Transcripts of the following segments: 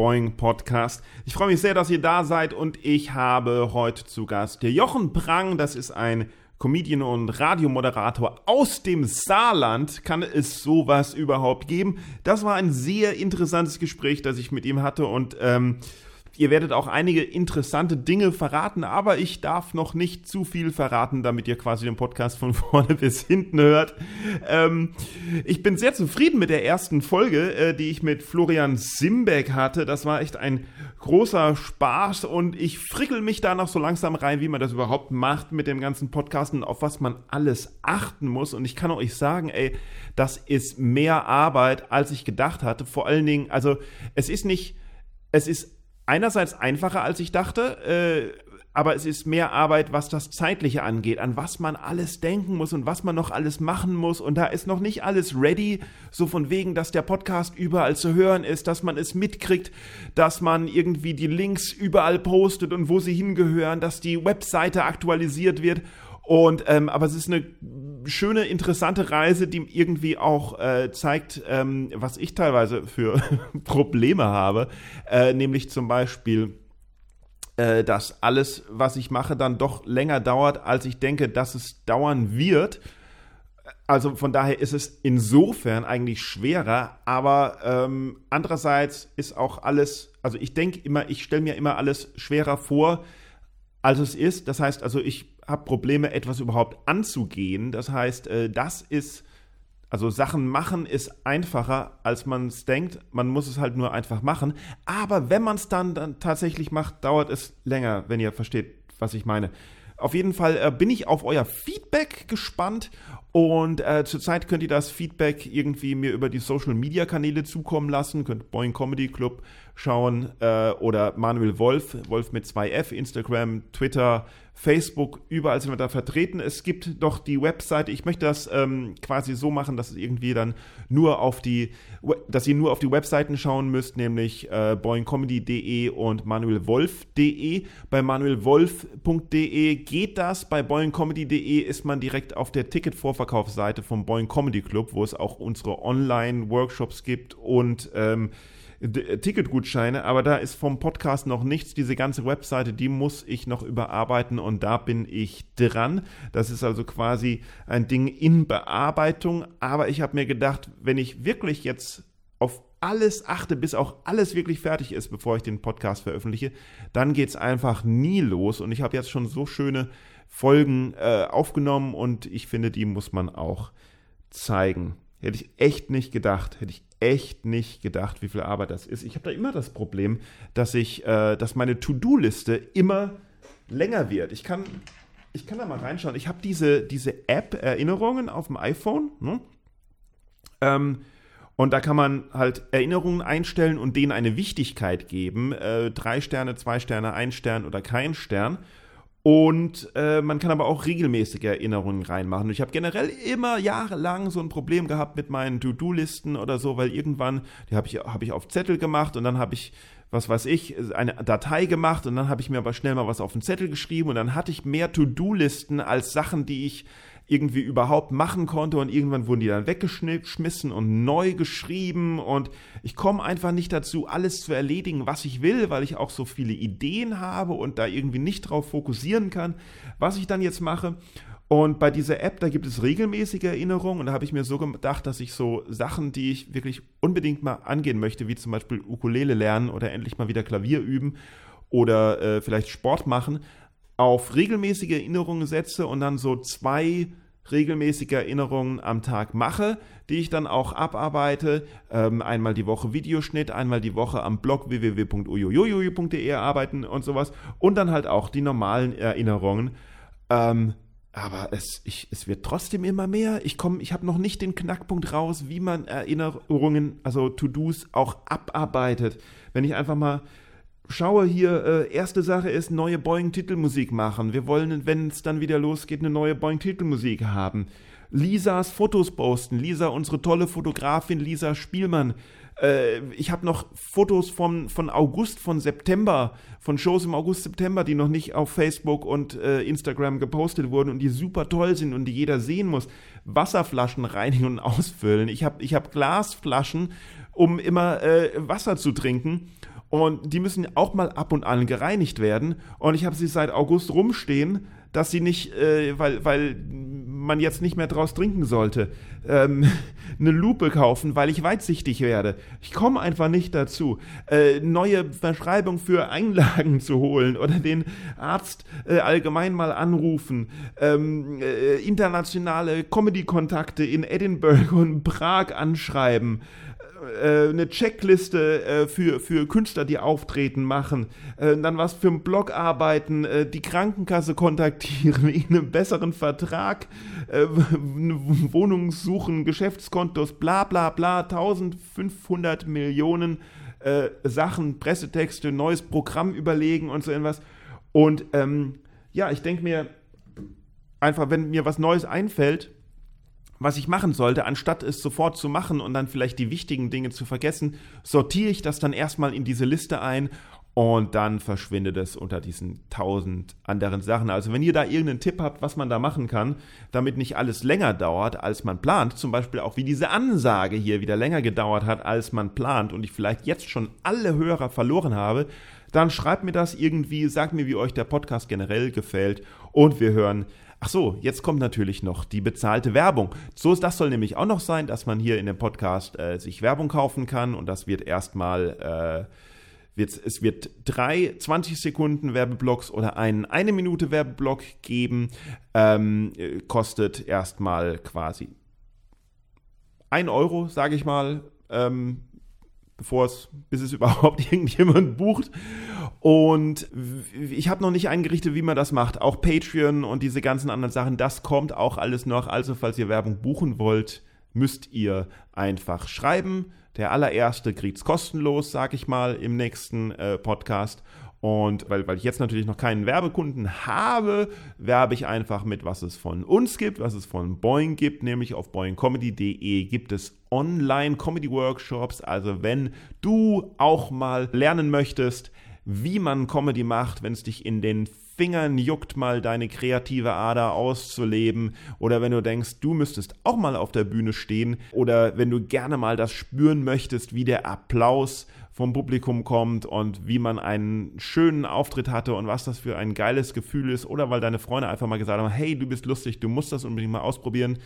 Boing Podcast. Ich freue mich sehr, dass ihr da seid und ich habe heute zu Gast der Jochen Prang. Das ist ein Comedian und Radiomoderator aus dem Saarland. Kann es sowas überhaupt geben? Das war ein sehr interessantes Gespräch, das ich mit ihm hatte und ähm, Ihr werdet auch einige interessante Dinge verraten, aber ich darf noch nicht zu viel verraten, damit ihr quasi den Podcast von vorne bis hinten hört. Ähm, ich bin sehr zufrieden mit der ersten Folge, äh, die ich mit Florian Simbeck hatte. Das war echt ein großer Spaß und ich frickel mich da noch so langsam rein, wie man das überhaupt macht mit dem ganzen Podcasten, auf was man alles achten muss. Und ich kann euch sagen, ey, das ist mehr Arbeit, als ich gedacht hatte. Vor allen Dingen, also es ist nicht, es ist einerseits einfacher, als ich dachte, äh, aber es ist mehr Arbeit, was das Zeitliche angeht, an was man alles denken muss und was man noch alles machen muss. Und da ist noch nicht alles ready, so von wegen, dass der Podcast überall zu hören ist, dass man es mitkriegt, dass man irgendwie die Links überall postet und wo sie hingehören, dass die Webseite aktualisiert wird. Und ähm, aber es ist eine schöne, interessante Reise, die irgendwie auch äh, zeigt, ähm, was ich teilweise für Probleme habe. Äh, nämlich zum Beispiel, äh, dass alles, was ich mache, dann doch länger dauert, als ich denke, dass es dauern wird. Also von daher ist es insofern eigentlich schwerer, aber ähm, andererseits ist auch alles, also ich denke immer, ich stelle mir immer alles schwerer vor, als es ist. Das heißt also, ich habe Probleme, etwas überhaupt anzugehen. Das heißt, äh, das ist, also Sachen machen ist einfacher, als man es denkt. Man muss es halt nur einfach machen. Aber wenn man es dann, dann tatsächlich macht, dauert es länger, wenn ihr versteht, was ich meine. Auf jeden Fall äh, bin ich auf euer Feedback gespannt und äh, zurzeit könnt ihr das Feedback irgendwie mir über die Social Media Kanäle zukommen lassen. Könnt Boing Comedy Club schauen äh, oder Manuel Wolf, Wolf mit 2F, Instagram, Twitter, Facebook, überall sind wir da vertreten. Es gibt doch die Webseite. Ich möchte das ähm, quasi so machen, dass es irgendwie dann nur auf die, dass ihr nur auf die Webseiten schauen müsst, nämlich äh, boingcomedy.de und manuelwolf.de. Bei manuelwolf.de geht das. Bei boingcomedy.de ist man direkt auf der Ticketvorverkaufsseite vom Boing Comedy Club, wo es auch unsere Online-Workshops gibt und ähm, äh, Ticketgutscheine, aber da ist vom Podcast noch nichts. Diese ganze Webseite, die muss ich noch überarbeiten und da bin ich dran. Das ist also quasi ein Ding in Bearbeitung, aber ich habe mir gedacht, wenn ich wirklich jetzt auf alles achte, bis auch alles wirklich fertig ist, bevor ich den Podcast veröffentliche, dann geht es einfach nie los. Und ich habe jetzt schon so schöne Folgen äh, aufgenommen und ich finde, die muss man auch zeigen. Hätte ich echt nicht gedacht. Hätte ich echt nicht gedacht, wie viel Arbeit das ist. Ich habe da immer das Problem, dass ich, äh, dass meine To-Do-Liste immer länger wird. Ich kann, ich kann da mal reinschauen. Ich habe diese, diese App Erinnerungen auf dem iPhone. Ne? Ähm, und da kann man halt Erinnerungen einstellen und denen eine Wichtigkeit geben. Äh, drei Sterne, zwei Sterne, ein Stern oder kein Stern. Und äh, man kann aber auch regelmäßige Erinnerungen reinmachen. Und ich habe generell immer jahrelang so ein Problem gehabt mit meinen To-Do-Listen oder so, weil irgendwann, die habe ich, hab ich auf Zettel gemacht und dann habe ich, was weiß ich, eine Datei gemacht und dann habe ich mir aber schnell mal was auf den Zettel geschrieben und dann hatte ich mehr To-Do-Listen als Sachen, die ich irgendwie überhaupt machen konnte und irgendwann wurden die dann weggeschmissen und neu geschrieben und ich komme einfach nicht dazu, alles zu erledigen, was ich will, weil ich auch so viele Ideen habe und da irgendwie nicht drauf fokussieren kann, was ich dann jetzt mache. Und bei dieser App, da gibt es regelmäßige Erinnerungen und da habe ich mir so gedacht, dass ich so Sachen, die ich wirklich unbedingt mal angehen möchte, wie zum Beispiel Ukulele lernen oder endlich mal wieder Klavier üben oder äh, vielleicht Sport machen, auf regelmäßige Erinnerungen setze und dann so zwei regelmäßige Erinnerungen am Tag mache, die ich dann auch abarbeite. Ähm, einmal die Woche Videoschnitt, einmal die Woche am Blog www.ujujuju.de arbeiten und sowas. Und dann halt auch die normalen Erinnerungen. Ähm, aber es, ich, es wird trotzdem immer mehr. Ich komme, ich habe noch nicht den Knackpunkt raus, wie man Erinnerungen, also To-Dos auch abarbeitet. Wenn ich einfach mal schaue hier, äh, erste Sache ist, neue Boeing-Titelmusik machen. Wir wollen, wenn es dann wieder losgeht, eine neue Boeing-Titelmusik haben. Lisas Fotos posten. Lisa, unsere tolle Fotografin, Lisa Spielmann. Äh, ich habe noch Fotos von, von August, von September, von Shows im August, September, die noch nicht auf Facebook und äh, Instagram gepostet wurden und die super toll sind und die jeder sehen muss. Wasserflaschen reinigen und ausfüllen. Ich habe ich hab Glasflaschen, um immer äh, Wasser zu trinken und die müssen auch mal ab und an gereinigt werden. Und ich habe sie seit August rumstehen, dass sie nicht, äh, weil, weil man jetzt nicht mehr draus trinken sollte, ähm, eine Lupe kaufen, weil ich weitsichtig werde. Ich komme einfach nicht dazu, äh, neue Verschreibung für Einlagen zu holen oder den Arzt äh, allgemein mal anrufen, ähm, äh, internationale Comedy-Kontakte in Edinburgh und Prag anschreiben äh, eine Checkliste äh, für, für Künstler, die auftreten, machen, äh, dann was für einen Blog arbeiten, äh, die Krankenkasse kontaktieren, wegen einem besseren Vertrag, äh, Wohnung suchen, Geschäftskontos, bla bla bla, 1500 Millionen äh, Sachen, Pressetexte, neues Programm überlegen und so irgendwas. Und ähm, ja, ich denke mir einfach, wenn mir was Neues einfällt, was ich machen sollte, anstatt es sofort zu machen und dann vielleicht die wichtigen Dinge zu vergessen, sortiere ich das dann erstmal in diese Liste ein und dann verschwindet es unter diesen tausend anderen Sachen. Also wenn ihr da irgendeinen Tipp habt, was man da machen kann, damit nicht alles länger dauert, als man plant, zum Beispiel auch wie diese Ansage hier wieder länger gedauert hat, als man plant und ich vielleicht jetzt schon alle Hörer verloren habe, dann schreibt mir das irgendwie, sagt mir, wie euch der Podcast generell gefällt und wir hören Ach so, jetzt kommt natürlich noch die bezahlte Werbung. So, das soll nämlich auch noch sein, dass man hier in dem Podcast äh, sich Werbung kaufen kann und das wird erstmal, äh, es wird drei 20 Sekunden Werbeblocks oder einen eine Minute Werbeblock geben. Ähm, kostet erstmal quasi ein Euro, sage ich mal. Ähm, bevor es, bis es überhaupt irgendjemand bucht. Und ich habe noch nicht eingerichtet, wie man das macht. Auch Patreon und diese ganzen anderen Sachen, das kommt auch alles noch. Also, falls ihr Werbung buchen wollt, müsst ihr einfach schreiben. Der allererste kriegt's kostenlos, sag ich mal, im nächsten äh, Podcast. Und weil, weil ich jetzt natürlich noch keinen Werbekunden habe, werbe ich einfach mit, was es von uns gibt, was es von Boeing gibt, nämlich auf boingcomedy.de gibt es Online-Comedy-Workshops. Also wenn du auch mal lernen möchtest, wie man Comedy macht, wenn es dich in den Fingern juckt, mal deine kreative Ader auszuleben oder wenn du denkst, du müsstest auch mal auf der Bühne stehen oder wenn du gerne mal das spüren möchtest, wie der Applaus vom Publikum kommt und wie man einen schönen Auftritt hatte und was das für ein geiles Gefühl ist oder weil deine Freunde einfach mal gesagt haben, hey, du bist lustig, du musst das unbedingt mal ausprobieren.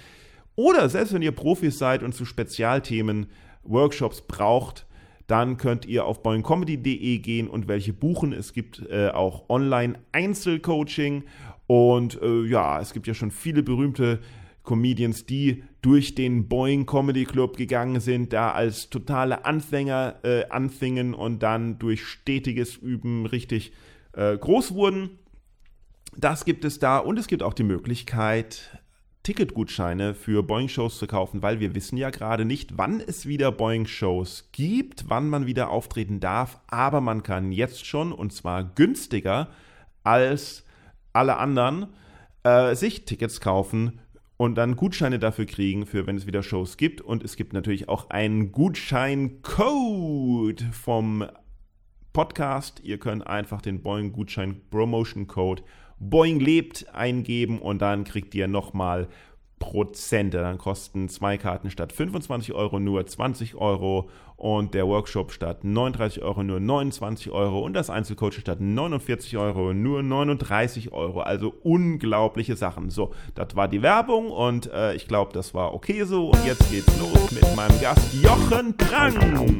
Oder selbst wenn ihr Profis seid und zu Spezialthemen Workshops braucht, dann könnt ihr auf boingcomedy.de gehen und welche buchen. Es gibt äh, auch online Einzelcoaching und äh, ja, es gibt ja schon viele berühmte Comedians, die durch den Boeing Comedy Club gegangen sind, da als totale Anfänger äh, anfingen und dann durch stetiges Üben richtig äh, groß wurden. Das gibt es da und es gibt auch die Möglichkeit, Ticketgutscheine für Boeing-Shows zu kaufen, weil wir wissen ja gerade nicht, wann es wieder Boeing-Shows gibt, wann man wieder auftreten darf, aber man kann jetzt schon und zwar günstiger als alle anderen äh, sich Tickets kaufen und dann Gutscheine dafür kriegen, für wenn es wieder Shows gibt. Und es gibt natürlich auch einen Gutscheincode vom Podcast. Ihr könnt einfach den Boeing Boeing lebt eingeben und dann kriegt ihr nochmal Prozente. Dann kosten zwei Karten statt 25 Euro nur 20 Euro und der Workshop statt 39 Euro nur 29 Euro und das Einzelcoaching statt 49 Euro nur 39 Euro. Also unglaubliche Sachen. So, das war die Werbung und äh, ich glaube, das war okay so. Und jetzt geht's los mit meinem Gast Jochen Prang.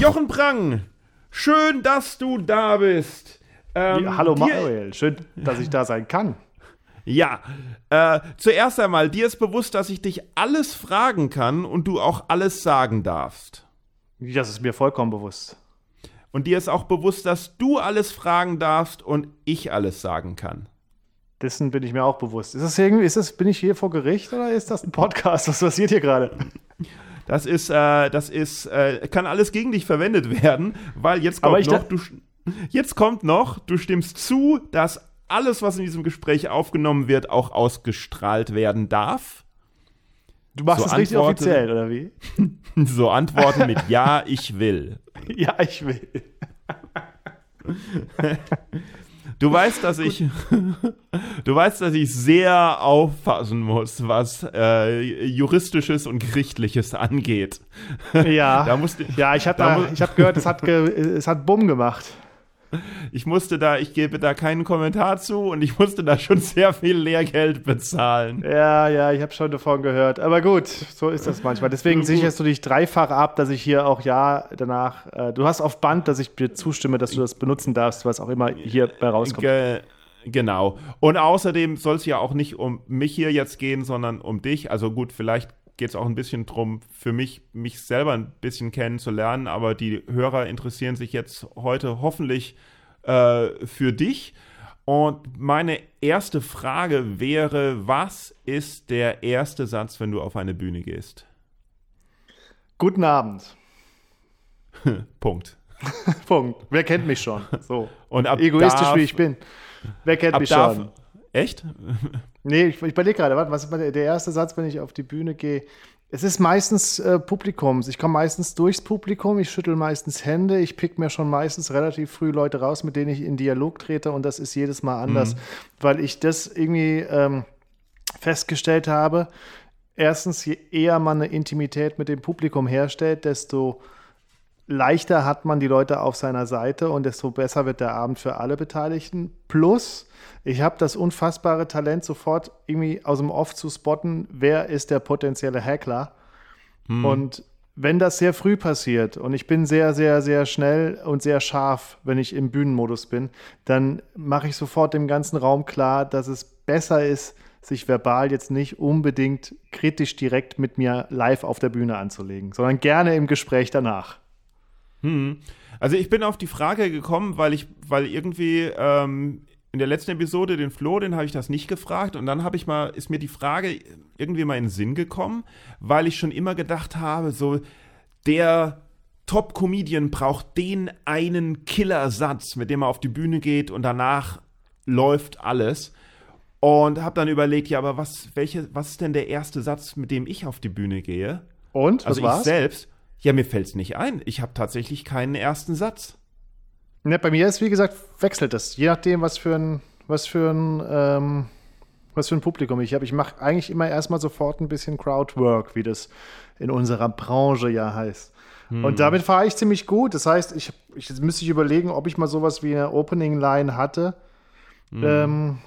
Jochen Prang, schön, dass du da bist. Ähm, ja, hallo Manuel, schön, dass ich da sein kann. Ja, äh, zuerst einmal, dir ist bewusst, dass ich dich alles fragen kann und du auch alles sagen darfst. Das ist mir vollkommen bewusst. Und dir ist auch bewusst, dass du alles fragen darfst und ich alles sagen kann. Dessen bin ich mir auch bewusst. Ist das irgendwie, ist das, bin ich hier vor Gericht oder ist das ein Podcast? Was passiert hier gerade? Das ist, äh, das ist, äh, kann alles gegen dich verwendet werden, weil jetzt kommt noch, du, jetzt kommt noch, du stimmst zu, dass alles, was in diesem Gespräch aufgenommen wird, auch ausgestrahlt werden darf. Du machst so es richtig offiziell, oder wie? so Antworten mit Ja, ich will. Ja, ich will. Du weißt, dass ich, du weißt, dass ich sehr aufpassen muss, was äh, juristisches und gerichtliches angeht. Ja, da musste, ja, ich habe hab gehört, es hat, ge, es hat Bumm gemacht ich musste da, ich gebe da keinen Kommentar zu und ich musste da schon sehr viel Lehrgeld bezahlen. Ja, ja, ich habe schon davon gehört. Aber gut, so ist das manchmal. Deswegen sicherst du dich dreifach ab, dass ich hier auch ja danach, äh, du hast auf Band, dass ich dir zustimme, dass du das benutzen darfst, was auch immer hier bei rauskommt. Ge Genau. Und außerdem soll es ja auch nicht um mich hier jetzt gehen, sondern um dich. Also gut, vielleicht geht es auch ein bisschen darum, für mich, mich selber ein bisschen kennenzulernen, aber die Hörer interessieren sich jetzt heute hoffentlich äh, für dich. Und meine erste Frage wäre, was ist der erste Satz, wenn du auf eine Bühne gehst? Guten Abend. Punkt. Punkt. Wer kennt mich schon? So. Und Egoistisch darf, wie ich bin. Wer kennt mich darf, schon? Echt? Nee, ich, ich überlege gerade, was ist der erste Satz, wenn ich auf die Bühne gehe? Es ist meistens äh, Publikums. Ich komme meistens durchs Publikum, ich schüttel meistens Hände, ich pick mir schon meistens relativ früh Leute raus, mit denen ich in Dialog trete und das ist jedes Mal anders, mhm. weil ich das irgendwie ähm, festgestellt habe. Erstens, je eher man eine Intimität mit dem Publikum herstellt, desto leichter hat man die Leute auf seiner Seite und desto besser wird der Abend für alle Beteiligten. Plus, ich habe das unfassbare Talent, sofort irgendwie aus dem Off zu spotten, wer ist der potenzielle Hackler. Hm. Und wenn das sehr früh passiert und ich bin sehr, sehr, sehr schnell und sehr scharf, wenn ich im Bühnenmodus bin, dann mache ich sofort dem ganzen Raum klar, dass es besser ist, sich verbal jetzt nicht unbedingt kritisch direkt mit mir live auf der Bühne anzulegen, sondern gerne im Gespräch danach. Hm. Also ich bin auf die Frage gekommen, weil ich, weil irgendwie ähm, in der letzten Episode den Flo, den habe ich das nicht gefragt und dann habe ich mal, ist mir die Frage irgendwie mal in den Sinn gekommen, weil ich schon immer gedacht habe, so der Top-Comedian braucht den einen Killersatz, mit dem er auf die Bühne geht und danach läuft alles. Und habe dann überlegt, ja, aber was, welche, was ist denn der erste Satz, mit dem ich auf die Bühne gehe? Und? Also was ich selbst. Ja, mir fällt es nicht ein. Ich habe tatsächlich keinen ersten Satz. Ne, bei mir ist, wie gesagt, wechselt das. Je nachdem, was für ein, was für ein, ähm, was für ein Publikum ich habe. Ich mache eigentlich immer erstmal sofort ein bisschen Crowdwork, wie das in unserer Branche ja heißt. Hm. Und damit fahre ich ziemlich gut. Das heißt, ich, ich, jetzt müsste ich überlegen, ob ich mal sowas wie eine Opening Line hatte. Hm. Ähm,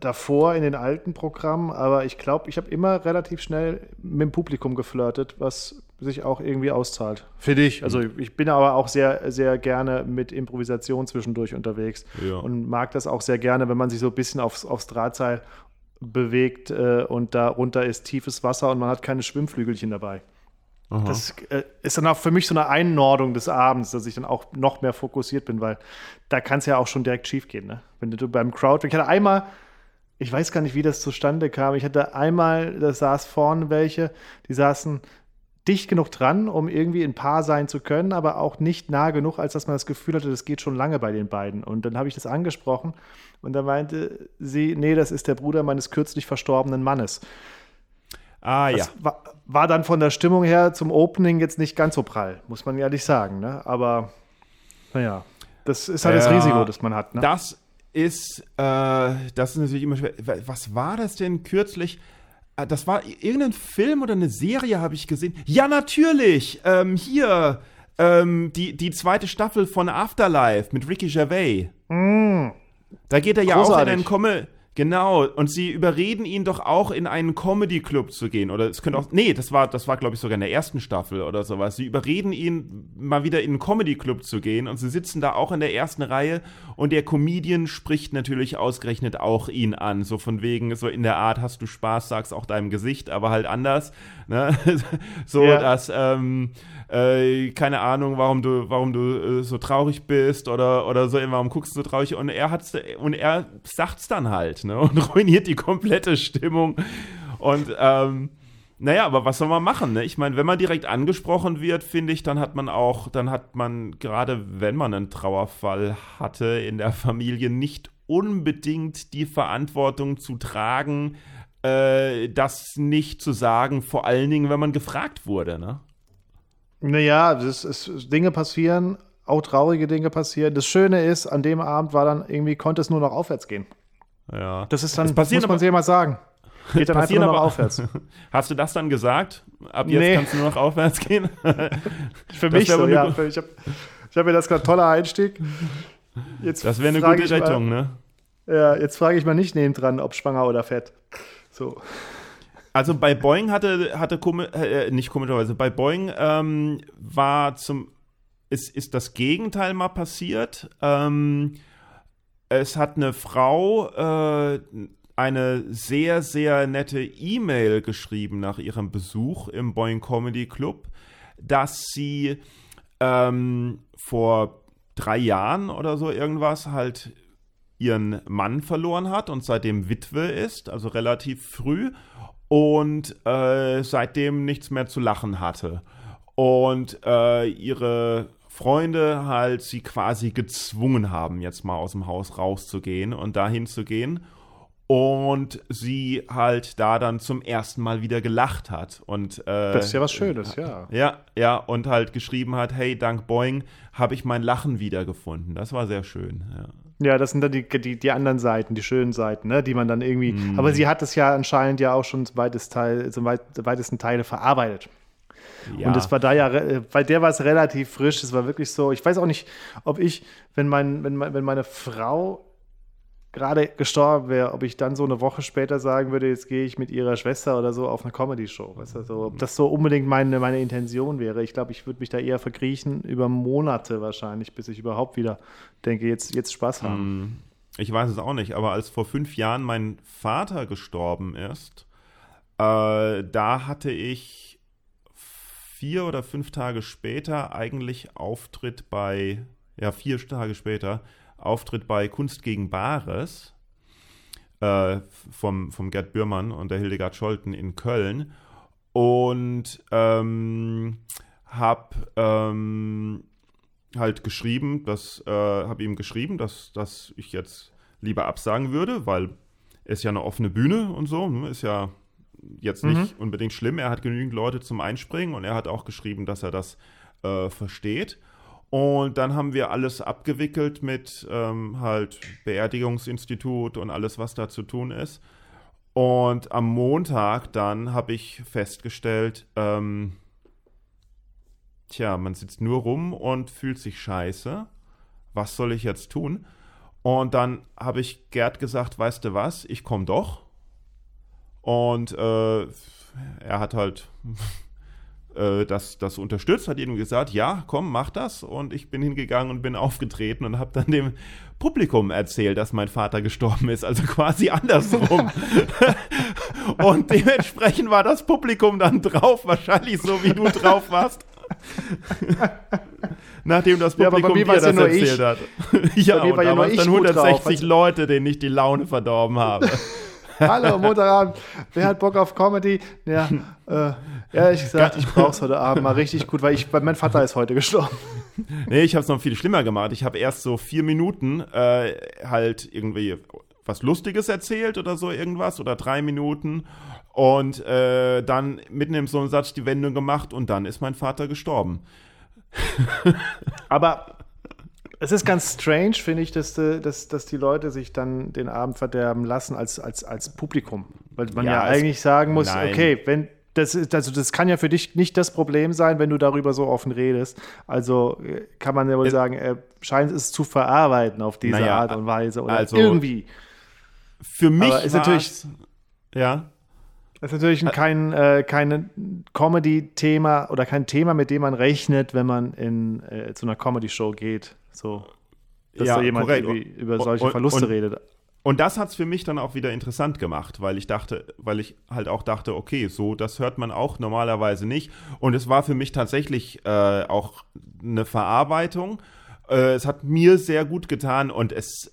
davor in den alten Programmen, aber ich glaube, ich habe immer relativ schnell mit dem Publikum geflirtet, was sich auch irgendwie auszahlt. Für dich. Also mhm. ich bin aber auch sehr, sehr gerne mit Improvisation zwischendurch unterwegs ja. und mag das auch sehr gerne, wenn man sich so ein bisschen aufs, aufs Drahtseil bewegt äh, und darunter ist tiefes Wasser und man hat keine Schwimmflügelchen dabei. Aha. Das äh, ist dann auch für mich so eine Einnordung des Abends, dass ich dann auch noch mehr fokussiert bin, weil da kann es ja auch schon direkt schief gehen. Ne? Wenn du beim Crowd, ich hatte einmal ich weiß gar nicht, wie das zustande kam. Ich hatte einmal, da saß vorne welche, die saßen dicht genug dran, um irgendwie ein Paar sein zu können, aber auch nicht nah genug, als dass man das Gefühl hatte, das geht schon lange bei den beiden. Und dann habe ich das angesprochen und da meinte sie, nee, das ist der Bruder meines kürzlich verstorbenen Mannes. Ah ja. War, war, dann von der Stimmung her zum Opening jetzt nicht ganz so prall, muss man ehrlich sagen. Ne? Aber naja, das ist halt äh, das Risiko, das man hat. Ne? Das ist, äh, das ist natürlich immer schwer. Was war das denn kürzlich? Äh, das war irgendein Film oder eine Serie, habe ich gesehen. Ja, natürlich. Ähm, hier, ähm, die, die zweite Staffel von Afterlife mit Ricky Gervais. Mm. Da geht er ja Großartig. auch in einen Komme Genau, und sie überreden ihn doch auch in einen Comedy-Club zu gehen. Oder es könnte auch. Nee, das war, das war, glaube ich, sogar in der ersten Staffel oder sowas. Sie überreden ihn, mal wieder in einen Comedy-Club zu gehen und sie sitzen da auch in der ersten Reihe und der Comedian spricht natürlich ausgerechnet auch ihn an. So von wegen, so in der Art, hast du Spaß, sag's auch deinem Gesicht, aber halt anders. Ne? so, ja. dass, ähm, äh, keine Ahnung, warum du, warum du äh, so traurig bist oder, oder so, warum guckst du so traurig und er hat's, und er sagt's dann halt ne? Und ruiniert die komplette Stimmung. Und ähm, Naja, aber was soll man machen? Ne? Ich meine, wenn man direkt angesprochen wird, finde ich, dann hat man auch, dann hat man, gerade wenn man einen Trauerfall hatte in der Familie, nicht unbedingt die Verantwortung zu tragen, äh, das nicht zu sagen, vor allen Dingen, wenn man gefragt wurde. Ne? Naja, das ist, Dinge passieren, auch traurige Dinge passieren. Das Schöne ist, an dem Abend war dann irgendwie, konnte es nur noch aufwärts gehen. Ja. Das ist dann, das muss man sich mal sagen. Geht dann einfach nur noch aufwärts. Hast du das dann gesagt? Ab jetzt nee. kannst du nur noch aufwärts gehen? Für mich so, ja. Ich habe ich hab mir das gerade toller Einstieg. Jetzt das wäre eine gute Rettung, mal, ne? Ja, jetzt frage ich mal nicht neben dran, ob schwanger oder fett. So. Also bei Boeing hatte, hatte äh, nicht komischerweise, bei Boeing ähm, war zum, ist, ist das Gegenteil mal passiert. Ähm, es hat eine Frau äh, eine sehr, sehr nette E-Mail geschrieben nach ihrem Besuch im Boeing Comedy Club, dass sie ähm, vor drei Jahren oder so irgendwas halt ihren Mann verloren hat und seitdem Witwe ist, also relativ früh und äh, seitdem nichts mehr zu lachen hatte. Und äh, ihre Freunde halt sie quasi gezwungen haben, jetzt mal aus dem Haus rauszugehen und dahin zu gehen und sie halt da dann zum ersten Mal wieder gelacht hat und äh, das ist ja was Schönes, ja. Ja, ja und halt geschrieben hat, hey, dank Boeing habe ich mein Lachen wiedergefunden. Das war sehr schön. Ja, ja das sind dann die, die, die anderen Seiten, die schönen Seiten, ne, die man dann irgendwie. Mm. Aber sie hat es ja anscheinend ja auch schon zum, weitest Teil, zum weit, weitesten Teile verarbeitet. Ja. Und es war da ja, bei der war es relativ frisch. Es war wirklich so. Ich weiß auch nicht, ob ich, wenn mein, wenn, wenn meine Frau gerade gestorben wäre, ob ich dann so eine Woche später sagen würde, jetzt gehe ich mit ihrer Schwester oder so auf eine Comedy-Show. Weißt du, so, ob das so unbedingt meine, meine Intention wäre. Ich glaube, ich würde mich da eher verkriechen über Monate wahrscheinlich, bis ich überhaupt wieder denke, jetzt, jetzt Spaß haben. Hm, ich weiß es auch nicht, aber als vor fünf Jahren mein Vater gestorben ist, äh, da hatte ich vier oder fünf Tage später eigentlich Auftritt bei, ja, vier Tage später, Auftritt bei Kunst gegen Bares äh, vom, vom Gerd Bührmann und der Hildegard Scholten in Köln und ähm, habe ähm, halt geschrieben, dass äh, habe ihm geschrieben, dass, dass ich jetzt lieber absagen würde, weil es ja eine offene Bühne und so, ne, ist ja jetzt nicht mhm. unbedingt schlimm. Er hat genügend Leute zum Einspringen und er hat auch geschrieben, dass er das äh, versteht. Und dann haben wir alles abgewickelt mit ähm, halt Beerdigungsinstitut und alles, was da zu tun ist. Und am Montag dann habe ich festgestellt, ähm, tja, man sitzt nur rum und fühlt sich scheiße. Was soll ich jetzt tun? Und dann habe ich Gerd gesagt, weißt du was, ich komme doch. Und äh, er hat halt äh, das, das unterstützt, hat ihnen gesagt, ja, komm, mach das. Und ich bin hingegangen und bin aufgetreten und habe dann dem Publikum erzählt, dass mein Vater gestorben ist, also quasi andersrum. und dementsprechend war das Publikum dann drauf, wahrscheinlich so, wie du drauf warst. Nachdem das Publikum ja, dir das ja erzählt ich. hat. ja, und da waren dann 160 drauf. Leute, denen ich die Laune verdorben habe. Hallo, Montagabend. Wer hat Bock auf Comedy? Ja, äh, ehrlich gesagt, ich brauche es heute Abend mal richtig gut, weil, ich, weil mein Vater ist heute gestorben. Nee, ich habe es noch viel schlimmer gemacht. Ich habe erst so vier Minuten äh, halt irgendwie was Lustiges erzählt oder so irgendwas oder drei Minuten und äh, dann mitten im so einem Satz die Wendung gemacht und dann ist mein Vater gestorben. Aber es ist ganz strange, finde ich, dass, äh, dass, dass die Leute sich dann den Abend verderben lassen als, als, als Publikum. Weil man ja, ja eigentlich sagen muss, nein. okay, wenn das ist, also das kann ja für dich nicht das Problem sein, wenn du darüber so offen redest. Also äh, kann man ja wohl es, sagen, er scheint es zu verarbeiten auf diese naja, Art und Weise oder also irgendwie. Für mich ist natürlich ja. Das ist natürlich kein, äh, kein Comedy-Thema oder kein Thema, mit dem man rechnet, wenn man in, äh, zu einer Comedy-Show geht. So, dass ja, da jemand über solche Verluste und, redet. Und das hat es für mich dann auch wieder interessant gemacht, weil ich dachte, weil ich halt auch dachte, okay, so, das hört man auch normalerweise nicht. Und es war für mich tatsächlich äh, auch eine Verarbeitung. Äh, es hat mir sehr gut getan und es,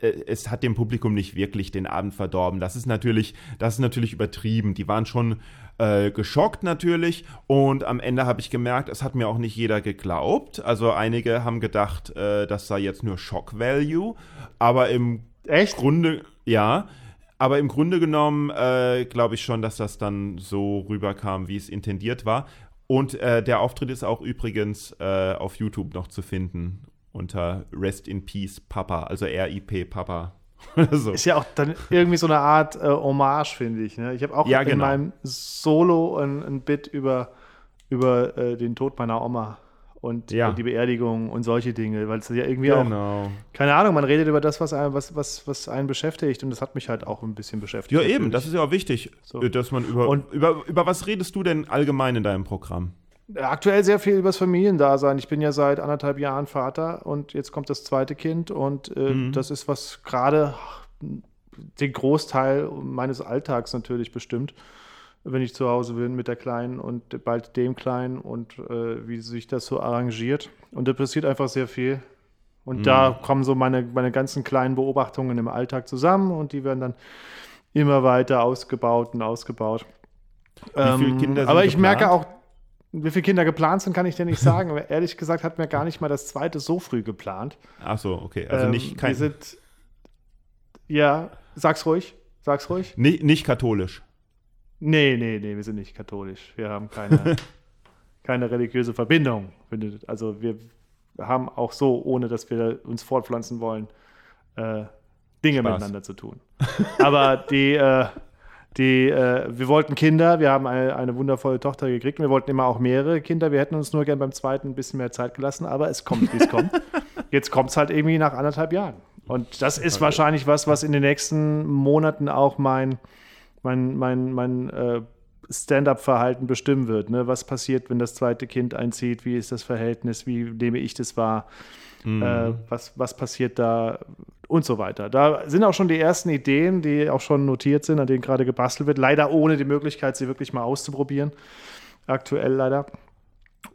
äh, es hat dem Publikum nicht wirklich den Abend verdorben. Das ist natürlich, das ist natürlich übertrieben. Die waren schon äh, geschockt natürlich und am Ende habe ich gemerkt, es hat mir auch nicht jeder geglaubt. Also einige haben gedacht, äh, das sei jetzt nur Shock Value, aber im Echt? Grunde, ja. Aber im Grunde genommen äh, glaube ich schon, dass das dann so rüberkam, wie es intendiert war. Und äh, der Auftritt ist auch übrigens äh, auf YouTube noch zu finden unter Rest in Peace Papa, also RIP Papa. so. Ist ja auch dann irgendwie so eine Art äh, Hommage, finde ich. Ne? Ich habe auch ja, in genau. meinem Solo ein, ein Bit über, über äh, den Tod meiner Oma und Ja. die Beerdigung und solche Dinge, weil es ja irgendwie Genau. auch, keine Ahnung, man redet über das, was einen, was, was, was einen beschäftigt und das hat mich halt auch ein bisschen beschäftigt. Ja, eben, natürlich. das ist ja auch wichtig, So. äh, dass man über, Und- über. Über was redest du denn allgemein in deinem Programm? Aktuell sehr viel übers Familiendasein. Ich bin ja seit anderthalb Jahren Vater und jetzt kommt das zweite Kind und äh, Mhm. das ist was gerade den Großteil meines Alltags natürlich bestimmt, wenn ich zu Hause bin mit der Kleinen und bald dem Kleinen und äh, wie sich das so arrangiert. Und da passiert einfach sehr viel. Und Mhm. da kommen so meine, meine ganzen kleinen Beobachtungen im Alltag zusammen und die werden dann immer weiter ausgebaut und ausgebaut. Wie viele Ähm, Kinder sind aber ich geplant? merke auch, wie viele Kinder geplant sind, kann ich dir nicht sagen. Aber ehrlich gesagt hat mir gar nicht mal das zweite so früh geplant. Ach so, okay. Also Ähm, nicht, kein, Wir sind, ja, sag's ruhig, sag's ruhig. nicht, nicht katholisch. Nee, nee, nee, wir sind nicht katholisch. Wir haben keine, keine religiöse Verbindung. Also wir haben auch so, ohne dass wir uns fortpflanzen wollen, äh, Dinge Spaß. miteinander zu tun. Aber die, äh, die, äh, wir wollten Kinder, wir haben eine, eine wundervolle Tochter gekriegt. Wir wollten immer auch mehrere Kinder. Wir hätten uns nur gern beim zweiten ein bisschen mehr Zeit gelassen, aber es kommt, wie es kommt. Jetzt kommt es halt irgendwie nach anderthalb Jahren. Und das ist wahrscheinlich was, was in den nächsten Monaten auch mein, mein, mein, mein äh, Stand-up-Verhalten bestimmen wird. Ne? Was passiert, wenn das zweite Kind einzieht? Wie ist das Verhältnis? Wie nehme ich das wahr? Äh, was, was passiert da? Und so weiter. Da sind auch schon die ersten Ideen, die auch schon notiert sind, an denen gerade gebastelt wird. Leider ohne die Möglichkeit, sie wirklich mal auszuprobieren. Aktuell leider.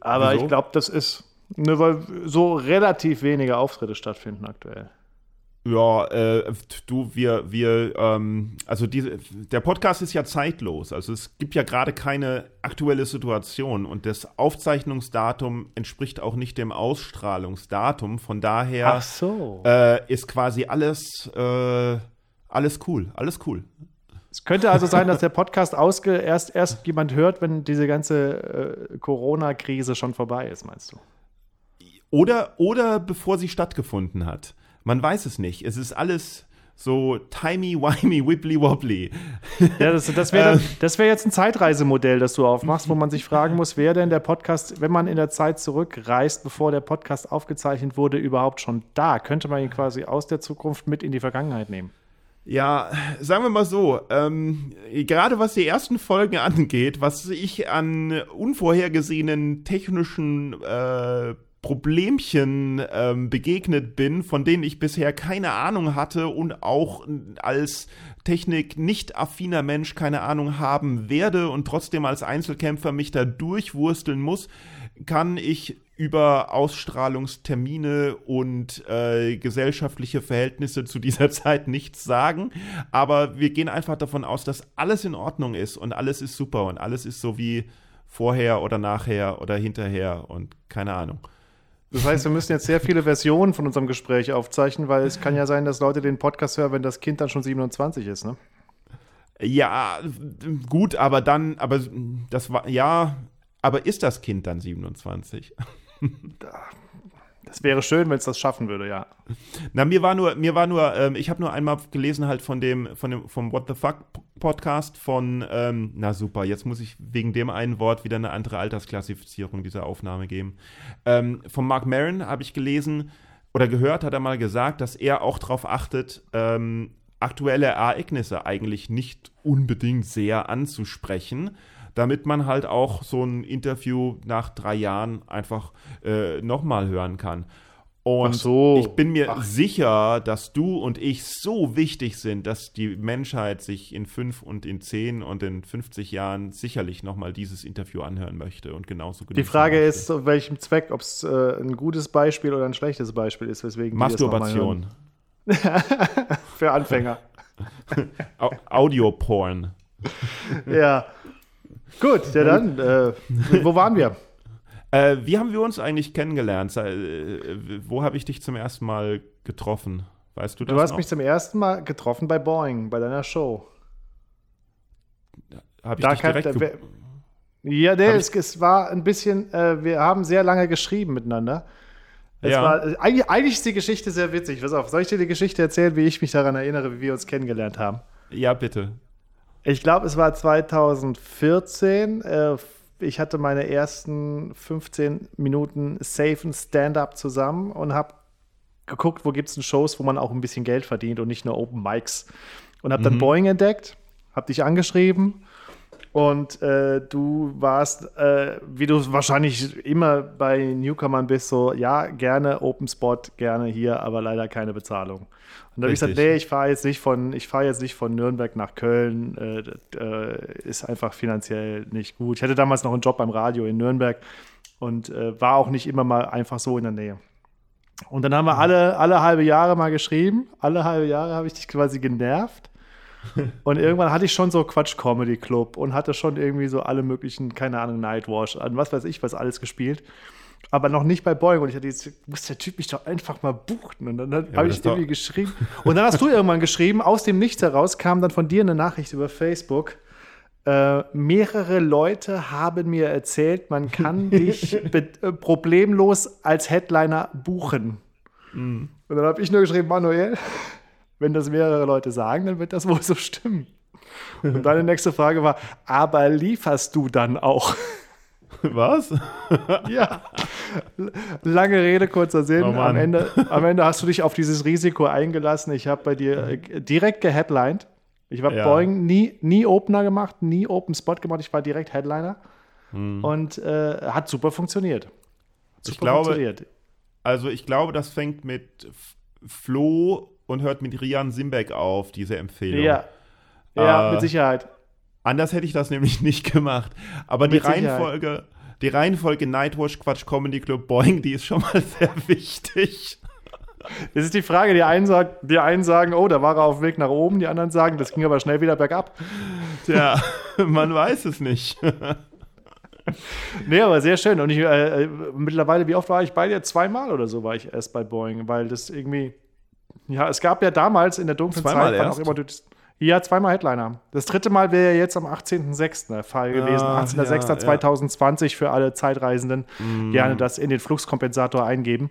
Aber Wieso? ich glaube, das ist, ne, weil so relativ wenige Auftritte stattfinden aktuell. Ja, äh, du, wir, wir, ähm, also diese, der Podcast ist ja zeitlos. Also es gibt ja gerade keine aktuelle Situation und das Aufzeichnungsdatum entspricht auch nicht dem Ausstrahlungsdatum. Von daher so. äh, ist quasi alles, äh, alles cool, alles cool. Es könnte also sein, dass der Podcast ausge erst, erst jemand hört, wenn diese ganze äh, Corona-Krise schon vorbei ist, meinst du? Oder, oder bevor sie stattgefunden hat. Man weiß es nicht. Es ist alles so timey-wimey, wibbly-wobbly. Ja, das, das wäre das wär jetzt ein Zeitreisemodell, das du aufmachst, wo man sich fragen muss, wer denn der Podcast, wenn man in der Zeit zurückreist, bevor der Podcast aufgezeichnet wurde, überhaupt schon da? Könnte man ihn quasi aus der Zukunft mit in die Vergangenheit nehmen? Ja, sagen wir mal so, ähm, gerade was die ersten Folgen angeht, was ich an unvorhergesehenen technischen äh, Problemchen ähm, begegnet bin, von denen ich bisher keine Ahnung hatte und auch als Technik nicht affiner Mensch keine Ahnung haben werde und trotzdem als Einzelkämpfer mich da durchwursteln muss, kann ich über Ausstrahlungstermine und äh, gesellschaftliche Verhältnisse zu dieser Zeit nichts sagen. Aber wir gehen einfach davon aus, dass alles in Ordnung ist und alles ist super und alles ist so wie vorher oder nachher oder hinterher und keine Ahnung. Das heißt, wir müssen jetzt sehr viele Versionen von unserem Gespräch aufzeichnen, weil es kann ja sein, dass Leute den Podcast hören, wenn das Kind dann schon 27 ist, ne? Ja, gut, aber dann, aber das war, ja, aber ist das Kind dann 27? Das wäre schön, wenn es das schaffen würde, ja. Na, mir war nur, mir war nur, ähm, ich habe nur einmal gelesen halt von dem, von dem, vom What the Fuck Podcast von, ähm, na super, jetzt muss ich wegen dem einen Wort wieder eine andere Altersklassifizierung dieser Aufnahme geben. Ähm, von Mark Maron habe ich gelesen oder gehört, hat er mal gesagt, dass er auch darauf achtet, ähm, aktuelle Ereignisse eigentlich nicht unbedingt sehr anzusprechen, damit man halt auch so ein Interview nach drei Jahren einfach äh, nochmal hören kann. Und so. ich bin mir Ach. sicher, dass du und ich so wichtig sind, dass die Menschheit sich in fünf und in zehn und in 50 Jahren sicherlich nochmal dieses Interview anhören möchte und genauso Die Frage möchte. ist, zu welchem Zweck, ob es äh, ein gutes Beispiel oder ein schlechtes Beispiel ist, weswegen Masturbation. Für Anfänger. Au Audioporn. ja. Gut, ja dann, äh, wo waren wir? Äh, wie haben wir uns eigentlich kennengelernt? Äh, wo habe ich dich zum ersten Mal getroffen? Weißt du das Du hast noch? mich zum ersten Mal getroffen bei Boeing, bei deiner Show. Hab ich Da dich kann- direkt da Ja, nee, es, es war ein bisschen, äh, wir haben sehr lange geschrieben miteinander. Es Ja. war, äh, eigentlich, eigentlich ist die Geschichte sehr witzig. Pass auf, soll ich dir die Geschichte erzählen, wie ich mich daran erinnere, wie wir uns kennengelernt haben? Ja, bitte. Ich glaube, es war 2014. Äh, ich hatte meine ersten 15 Minuten safen Stand-up zusammen und habe geguckt, wo gibt es denn Shows, wo man auch ein bisschen Geld verdient und nicht nur Open Mics. Und habe dann Boeing entdeckt, habe dich angeschrieben und äh, du warst, äh, wie du wahrscheinlich immer bei Newcomern bist, so, ja, gerne Open Spot, gerne hier, aber leider keine Bezahlung. Und da habe ich gesagt, nee, ich fahre jetzt nicht von, ich fahre jetzt nicht von Nürnberg nach Köln, äh, das, äh, ist einfach finanziell nicht gut. Ich hatte damals noch einen Job beim Radio in Nürnberg und äh, war auch nicht immer mal einfach so in der Nähe. Und dann haben wir alle, alle halbe Jahre mal geschrieben. Alle halbe Jahre habe ich dich quasi genervt. Und irgendwann hatte ich schon so Quatsch Comedy Club und hatte schon irgendwie so alle möglichen, keine Ahnung, Nightwash, an was weiß ich, was alles gespielt. Aber noch nicht bei Boeing. Und ich hatte jetzt, muss der Typ mich doch einfach mal buchen. Und dann habe aber ich irgendwie geschrieben. Und dann hast du irgendwann geschrieben, aus dem Nichts heraus kam dann von dir eine Nachricht über Facebook. Äh, mehrere Leute haben mir erzählt, man kann dich äh, problemlos als Headliner buchen. Und dann habe ich nur geschrieben, Manuel, wenn das mehrere Leute sagen, dann wird das wohl so stimmen. Und deine nächste Frage war, aber lieferst du dann auch? Was? ja. Lange Rede, kurzer Sinn. Oh am, Ende, am Ende hast du dich auf dieses Risiko eingelassen. Ich habe bei dir äh, direkt geheadlined. Ich habe Ja. Boeing nie, nie Opener gemacht, nie Open Spot gemacht. Ich war direkt Headliner. Und äh, hat super funktioniert. Hat Hm. Ich super glaube, funktioniert. Also ich glaube, das fängt mit Flo und hört mit Rian Simbeck auf, diese Empfehlung. Ja, ja Äh, mit Sicherheit. Anders hätte ich das nämlich nicht gemacht. Aber die Sicherheit. Reihenfolge, die Reihenfolge Nightwatch Quatsch Comedy Club Boeing, die ist schon mal sehr wichtig. Das ist die Frage, die einen, sagt, die einen sagen, oh, da war er auf dem Weg nach oben, die anderen sagen, das ging aber schnell wieder bergab. Tja, man weiß es nicht. Nee, aber sehr schön. Und ich, äh, äh, mittlerweile, wie oft war ich bei dir? Zweimal oder so war ich erst bei Boeing, weil das irgendwie, ja, es gab ja damals in der dunklen Zweimal Zeit, wann erst? auch immer du ja, zweimal Headliner. Das dritte Mal wäre jetzt am 18.06. der Fall gewesen. Ah, 18.06.2020 für alle Zeitreisenden. Mm. Gerne das in den Fluxkompensator eingeben.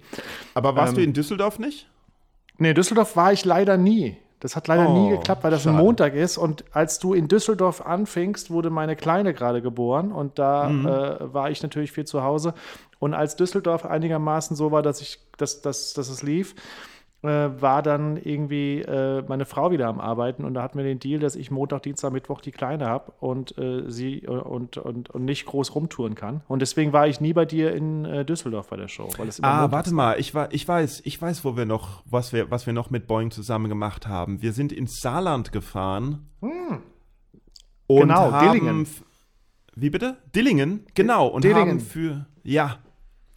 Aber warst Ähm, du in Düsseldorf nicht? Nee, Düsseldorf war ich leider nie. Das hat leider Oh, nie geklappt, weil das ein schade. Montag ist. Und als du in Düsseldorf anfingst, wurde meine Kleine gerade geboren. Und da Mhm. äh, war ich natürlich viel zu Hause. Und als Düsseldorf einigermaßen so war, dass, ich, dass, dass, dass es lief, äh, war dann irgendwie äh, meine Frau wieder am Arbeiten. Und da hatten wir den Deal, dass ich Montag, Dienstag, Mittwoch die Kleine habe und äh, sie äh, und, und, und nicht groß rumtouren kann. Und deswegen war ich nie bei dir in äh, Düsseldorf bei der Show. Weil es immer Ah, warte mal, ich, war, ich weiß, ich weiß, wo wir noch, was wir, was wir noch mit Boeing zusammen gemacht haben. Wir sind ins Saarland gefahren. Und Hm. Genau, haben, Dillingen. Wie bitte? Dillingen, genau. Und Dillingen. haben für, ja,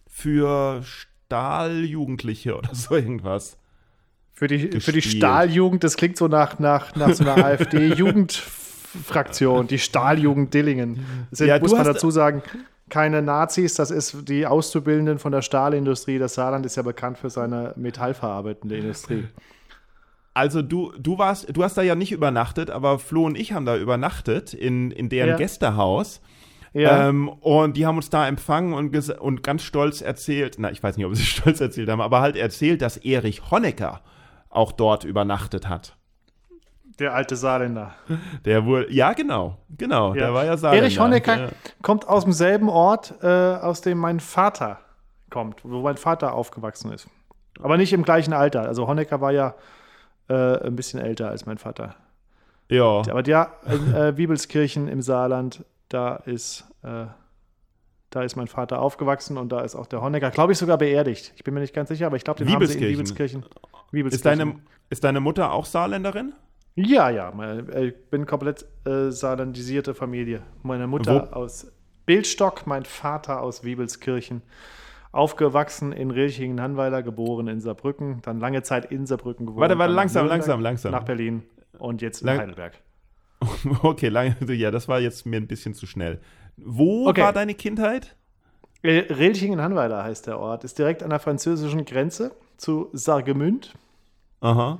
für Stahljugendliche oder so irgendwas. Für die, für die. Stahljugend, das klingt so nach, nach, nach so einer AfD-Jugendfraktion, die Stahljugend Dillingen. Das sind, Ja, muss man dazu sagen, keine Nazis, das ist die Auszubildenden von der Stahlindustrie. Das Saarland ist ja bekannt für seine metallverarbeitende Industrie. Also du, du warst, du hast da ja nicht übernachtet, aber Flo und ich haben da übernachtet in, in deren Ja. Gästehaus. Ja, Ähm, und die haben uns da empfangen und, und ganz stolz erzählt, na, ich weiß nicht, ob sie stolz erzählt haben, aber halt erzählt, dass Erich Honecker auch dort übernachtet hat. der alte Saarländer. Der wohl, ja, genau, genau, der war ja Saarländer. Erich Honecker Ja. kommt aus demselben Ort, äh, aus dem mein Vater kommt, wo mein Vater aufgewachsen ist. Aber nicht im gleichen Alter. Also Honecker war ja äh, ein bisschen älter als mein Vater. Ja, Aber ja, in äh, Wiebelskirchen im Saarland, da ist, äh, Da ist mein Vater aufgewachsen und da ist auch der Honecker, glaube ich, sogar beerdigt. Ich bin mir nicht ganz sicher, aber ich glaube, den haben sie in Wiebelskirchen. Ist deine, ist deine Mutter auch Saarländerin? Ja, ja, äh, ich bin komplett äh, saarländisierte Familie. Meine Mutter Wo- aus Bildstock, mein Vater aus Wiebelskirchen. Aufgewachsen in Rilchingen-Hanweiler, geboren in Saarbrücken, dann lange Zeit in Saarbrücken gewohnt. Warte, warte, langsam, Nürnberg, langsam, langsam. Nach Berlin und jetzt in Lang- Heidelberg. Okay, lange, ja, das war jetzt mir ein bisschen zu schnell. Wo Okay. war deine Kindheit? Äh, Rilchingen-Hanweiler heißt der Ort, ist direkt an der französischen Grenze zu Sargemünd. Aha.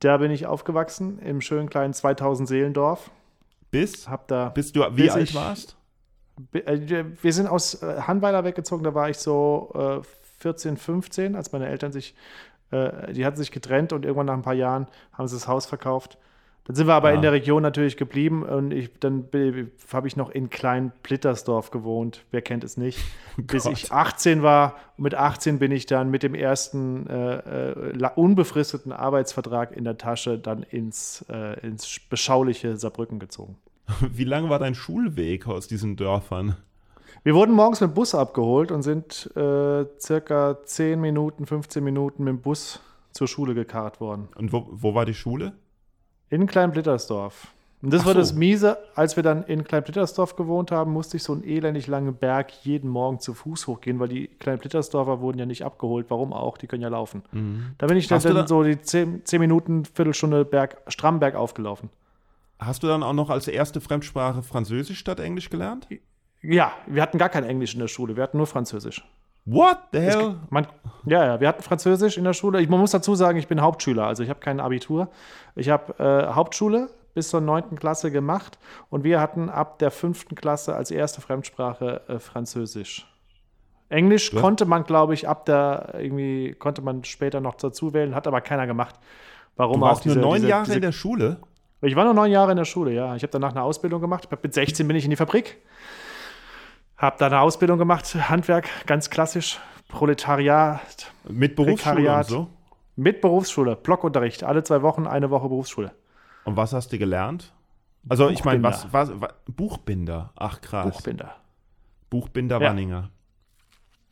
Da bin ich aufgewachsen, im schönen kleinen 2000 Seelendorf. Bis? Hab da Bis du wie Bis alt ich- warst? Äh, Wir sind aus äh, Hanweiler weggezogen, da war ich so äh, 14, 15, als meine Eltern sich, äh, die hatten sich getrennt und irgendwann nach ein paar Jahren haben sie das Haus verkauft. Dann sind wir aber Ah. in der Region natürlich geblieben und ich, dann habe ich noch in Klein-Plittersdorf gewohnt. Wer kennt es nicht? Bis Oh Gott. ich 18 war. Und mit 18 bin ich dann mit dem ersten äh, äh, unbefristeten Arbeitsvertrag in der Tasche dann ins, äh, ins beschauliche Saarbrücken gezogen. Wie lang war dein Schulweg aus diesen Dörfern? Wir wurden morgens mit dem Bus abgeholt und sind äh, circa 10 Minuten, 15 Minuten mit dem Bus zur Schule gekarrt worden. Und wo, wo war die Schule? In Kleinblittersdorf. Und das Ach war so. das Miese, als wir dann in Kleinblittersdorf gewohnt haben, musste ich so einen elendig langen Berg jeden Morgen zu Fuß hochgehen, weil die Kleinblittersdorfer wurden ja nicht abgeholt. Warum auch? Die können ja laufen. Da bin ich dann, dann so die 10, 10 Minuten, Viertelstunde Berg, stramm bergauf gelaufen. Hast du dann auch noch als erste Fremdsprache Französisch statt Englisch gelernt? Ja, wir hatten gar kein Englisch in der Schule, wir hatten nur Französisch. What the Es hell? gibt- Man, ja, ja, wir hatten Französisch in der Schule. Ich, man muss dazu sagen, ich bin Hauptschüler, also ich habe kein Abitur. Ich habe äh, Hauptschule bis zur 9. Klasse gemacht und wir hatten ab der 5. Klasse als erste Fremdsprache äh, Französisch. Englisch hast- konnte man, glaube ich, ab der irgendwie konnte man später noch dazu wählen, hat aber keiner gemacht. Warum Du warst auch diese, nur neun diese, Jahre diese, in der Schule? Ich war nur neun Jahre in der Schule, ja. Ich habe danach eine Ausbildung gemacht. Mit 16 bin ich in die Fabrik. Habe da eine Ausbildung gemacht, Handwerk, ganz klassisch, Proletariat, Mit Berufsschule und Prekariat. so? mit Berufsschule, Blockunterricht, alle zwei Wochen eine Woche Berufsschule. Und was hast du gelernt? Also ich meine, was, Buchbinder. was, was Buchbinder? Ach krass. Buchbinder. Buchbinder Ja. Wanninger.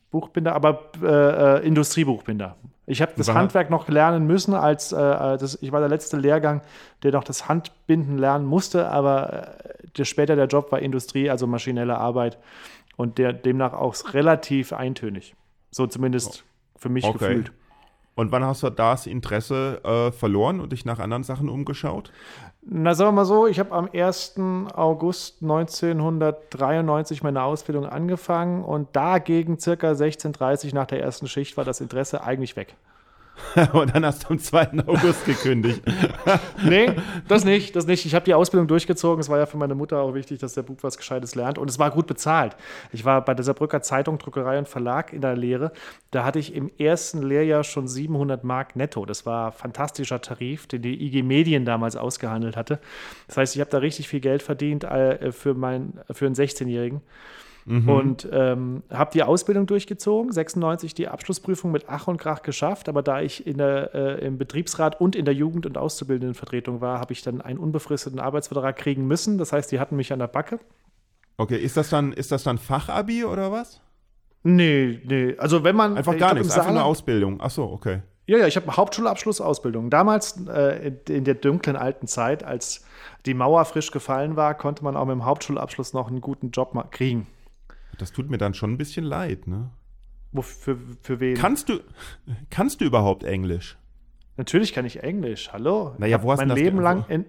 Buchbinder, aber äh, äh, Industriebuchbinder. Ich habe das Handwerk noch lernen müssen, als äh, äh, das, ich war der letzte Lehrgang, der noch das Handbinden lernen musste, aber äh, der, später der Job war Industrie, also maschinelle Arbeit und der demnach auch relativ eintönig. So zumindest für mich Okay. gefühlt. Und wann hast du das Interesse äh, verloren und dich nach anderen Sachen umgeschaut? Na, sagen wir mal so, ich habe am 1. August 1993 meine Ausbildung angefangen und dagegen circa 16.30 nach der ersten Schicht war das Interesse eigentlich weg. und dann hast du am 2. August gekündigt. Nee, das nicht, das nicht. Ich habe die Ausbildung durchgezogen. Es war ja für meine Mutter auch wichtig, dass der Bub was Gescheites lernt. Und es war gut bezahlt. Ich war bei der Saarbrücker Zeitung, Druckerei und Verlag in der Lehre. Da hatte ich im ersten Lehrjahr schon 700 Mark netto. Das war ein fantastischer Tarif, den die IG Medien damals ausgehandelt hatte. Das heißt, ich habe da richtig viel Geld verdient äh, für, mein, für einen 16-Jährigen. Und ähm, habe die Ausbildung durchgezogen, 96 die Abschlussprüfung mit Ach und Krach geschafft, aber da ich in der, äh, im Betriebsrat und in der Jugend- und Auszubildendenvertretung war, habe ich dann einen unbefristeten Arbeitsvertrag kriegen müssen. Das heißt, die hatten mich an der Backe. Okay, ist das dann, ist das dann Fachabi oder was? Nee, nee. Also wenn man. Einfach ich gar nichts, einfach nur Saarland- Ausbildung. Ach so, okay. Ja, ja, ich habe Hauptschulabschluss, Ausbildung. Damals äh, in- der dunklen alten Zeit, als die Mauer frisch gefallen war, konnte man auch mit dem Hauptschulabschluss noch einen guten Job kriegen. Das tut mir dann schon ein bisschen leid, ne? Wofür, für, für wen? Kannst du, kannst du überhaupt Englisch? Natürlich kann ich Englisch. Hallo. Naja, wo hast du mein Leben lang in,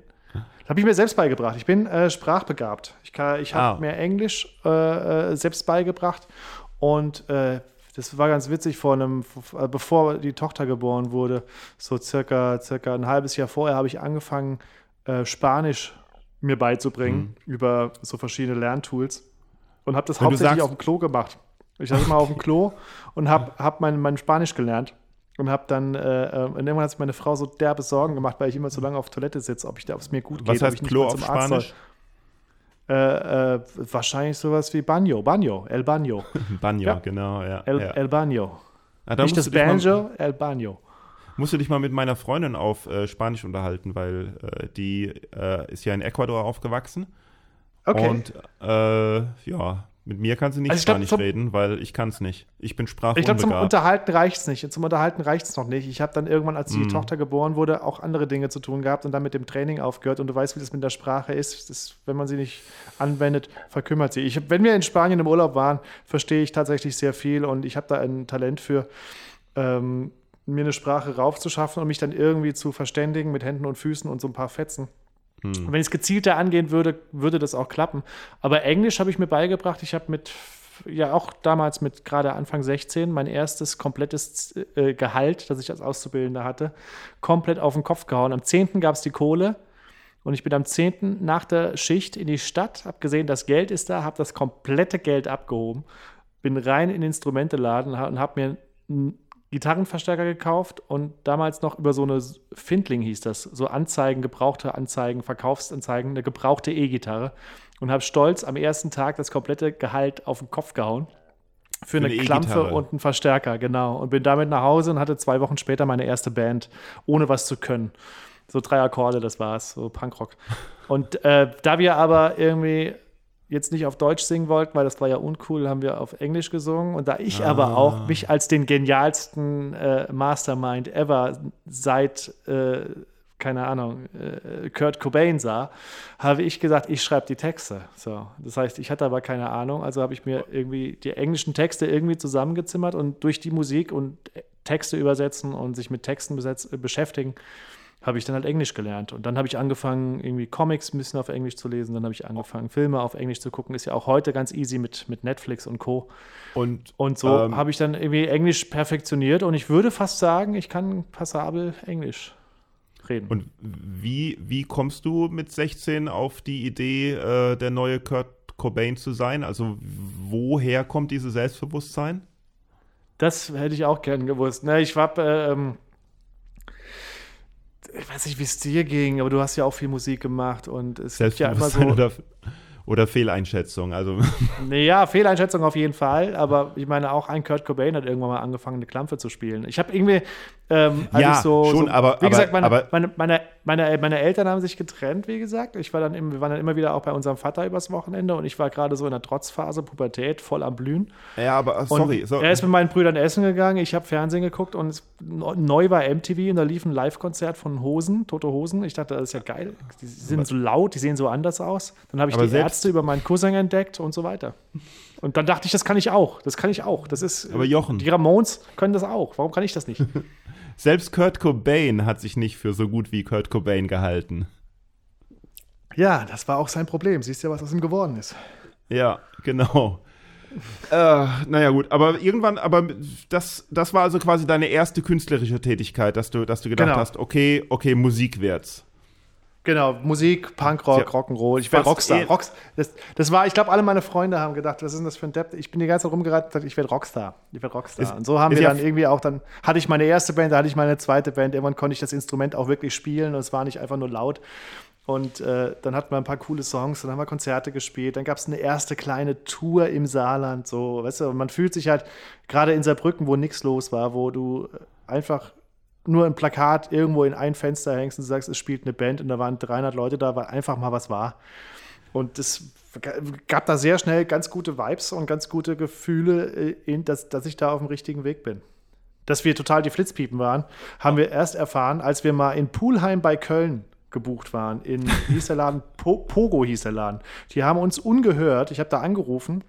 habe ich mir selbst beigebracht. Ich bin äh, sprachbegabt. Ich, kann- ich habe Ah. mir Englisch äh, äh, selbst beigebracht und äh, das war ganz witzig vor einem, äh, bevor die Tochter geboren wurde, so circa, circa ein halbes Jahr vorher habe ich angefangen, äh, Spanisch mir beizubringen über so verschiedene Lerntools und habe das Wenn hauptsächlich sagst- auf dem Klo gemacht. Ich saß immer auf dem Klo und habe hab mein, mein Spanisch gelernt und habe dann, äh, äh, und irgendwann hat sich meine Frau so derbe Sorgen gemacht, weil ich immer so lange auf Toilette sitze, ob ich da, ob es mir gut Was geht, ob heißt ich nicht Klo auf zum Arzt soll. Spanisch? Äh, äh, wahrscheinlich sowas wie Banjo, Banjo, El Banjo, Banjo, Ja. genau, ja. El, ja. El Banjo. Ah, nicht das dich mal- Banjo, El Banjo. Musst du dich mal mit meiner Freundin auf äh, Spanisch unterhalten, weil äh, die ist ja in Ecuador aufgewachsen. Okay. Und äh, ja, Mit mir kann sie nicht Also Spanisch reden, weil ich kann es nicht. Ich bin Ich glaube, zum sprachunbegabt. Unterhalten reicht es nicht. Zum Unterhalten reicht es noch nicht. Ich habe dann irgendwann, als die Mhm. Tochter geboren wurde, auch andere Dinge zu tun gehabt und dann mit dem Training aufgehört. Und du weißt, wie das mit der Sprache ist. Das, wenn man sie nicht anwendet, verkümmert sie. Ich, wenn wir in Spanien im Urlaub waren, verstehe ich tatsächlich sehr viel und ich habe da ein Talent für, ähm, mir eine Sprache raufzuschaffen und mich dann irgendwie zu verständigen mit Händen und Füßen und so ein paar Fetzen. Hm. Wenn ich es gezielter angehen würde, würde das auch klappen. Aber Englisch habe ich mir beigebracht. Ich habe mit, ja auch damals mit gerade Anfang 16 mein erstes komplettes äh, Gehalt, das ich als Auszubildender hatte, komplett auf den Kopf gehauen. Am 10. gab es die Kohle. Und ich bin am 10. nach der Schicht in die Stadt, habe gesehen, das Geld ist da, habe das komplette Geld abgehoben, bin rein in den Instrumenteladen und habe mir Gitarrenverstärker gekauft und damals noch über so eine Findling hieß das, so Anzeigen, gebrauchte Anzeigen, Verkaufsanzeigen, eine gebrauchte E-Gitarre und habe stolz am ersten Tag das komplette Gehalt auf den Kopf gehauen. Für, eine, eine Klampfe E-Gitarre. und einen Verstärker, genau. Und bin damit nach Hause und hatte zwei Wochen später meine erste Band, ohne was zu können. So drei Akkorde, das war's, so Punkrock. Und äh, da wir aber irgendwie jetzt nicht auf Deutsch singen wollten, weil das war ja uncool, haben wir auf Englisch gesungen. Und da ich aber auch mich als den genialsten äh, Mastermind ever seit, äh, keine Ahnung, äh, Kurt Cobain sah, habe ich gesagt, ich schreibe die Texte. So, das heißt, ich hatte aber keine Ahnung, also habe ich mir irgendwie die englischen Texte irgendwie zusammengezimmert und durch die Musik und Texte übersetzen und sich mit Texten beschäftigen, habe ich dann halt Englisch gelernt. Und dann habe ich angefangen, irgendwie Comics ein bisschen auf Englisch zu lesen. Dann habe ich angefangen, Filme auf Englisch zu gucken. Ist ja auch heute ganz easy mit, mit Netflix und Co. Und, Und so Ähm. habe ich dann irgendwie Englisch perfektioniert. Und ich würde fast sagen, ich kann passabel Englisch reden. und wie, wie kommst du mit 16 auf die Idee, äh, der neue Kurt Cobain zu sein? Also woher kommt dieses Selbstbewusstsein? Das hätte ich auch gern gewusst. Ne, ich war, äh, ähm, ich weiß nicht, wie es dir ging, aber du hast ja auch viel Musik gemacht und es gibt ja immer so. oder, oder Fehleinschätzung? Also Naja, Fehleinschätzung auf jeden Fall, aber ich meine, auch ein Kurt Cobain hat irgendwann mal angefangen, eine Klampe zu spielen. Ich habe irgendwie, ähm, als Ja, so, schon, so, aber- wie gesagt, meine, aber- meine, meine, meine, meine Eltern haben sich getrennt, wie gesagt. Ich war dann, im, wir waren dann immer wieder auch bei unserem Vater übers Wochenende und ich war gerade so in der Trotzphase, Pubertät, voll am Blühen. ja, aber Und sorry, so, Er ist mit meinen Brüdern essen gegangen, ich habe Fernsehen geguckt und es, neu war MTV und da lief ein Live-Konzert von Hosen, Tote Hosen. Ich dachte, das ist ja geil. Die sind so laut, die sehen so anders aus. Dann habe ich Aber die Ärzte über meinen Cousin entdeckt und so weiter. Und dann dachte ich, das kann ich auch. Das kann ich auch. Das ist. Aber Jochen. Die Ramones können das auch. Warum kann ich das nicht? selbst Kurt Cobain hat sich nicht für so gut wie Kurt Cobain gehalten. ja, das war auch sein Problem. Siehst du ja, was aus ihm geworden ist. Ja, genau. äh, naja, gut, aber irgendwann, aber das, das war also quasi deine erste künstlerische Tätigkeit, dass du, dass du gedacht Genau. hast, okay, okay, Musik wird's. Genau, Musik, Punkrock, Ja, Rock'n'Roll. Ich fast Rockstar. eh- Rocks, das, das war, ich glaube, alle meine Freunde haben gedacht, was ist denn das für ein Depp? Ich bin die ganze Zeit rumgeraten und gesagt, ich werde Rockstar. Ich werde Rockstar. Ist- und so haben wir ja dann irgendwie auch, dann hatte ich meine erste Band, da hatte ich meine zweite Band. Irgendwann konnte ich das Instrument auch wirklich spielen und es war nicht einfach nur laut. Und äh, dann hatten wir ein paar coole Songs, dann haben wir Konzerte gespielt, dann gab es eine erste kleine Tour im Saarland, so, weißt du, und man fühlt sich halt, gerade in Saarbrücken, wo nichts los war, wo du einfach nur ein Plakat irgendwo in ein Fenster hängst und sagst, es spielt eine Band und da waren 300 Leute da, weil einfach mal was war. Und es gab da sehr schnell ganz gute Vibes und ganz gute Gefühle, äh, dass, dass ich da auf dem richtigen Weg bin. Dass wir total die Flitzpiepen waren, haben wir erst erfahren, als wir mal in Pulheim bei Köln gebucht waren. In hieß der Laden? Po Pogo hieß der Laden. Die haben uns ungehört. Ich habe da angerufen,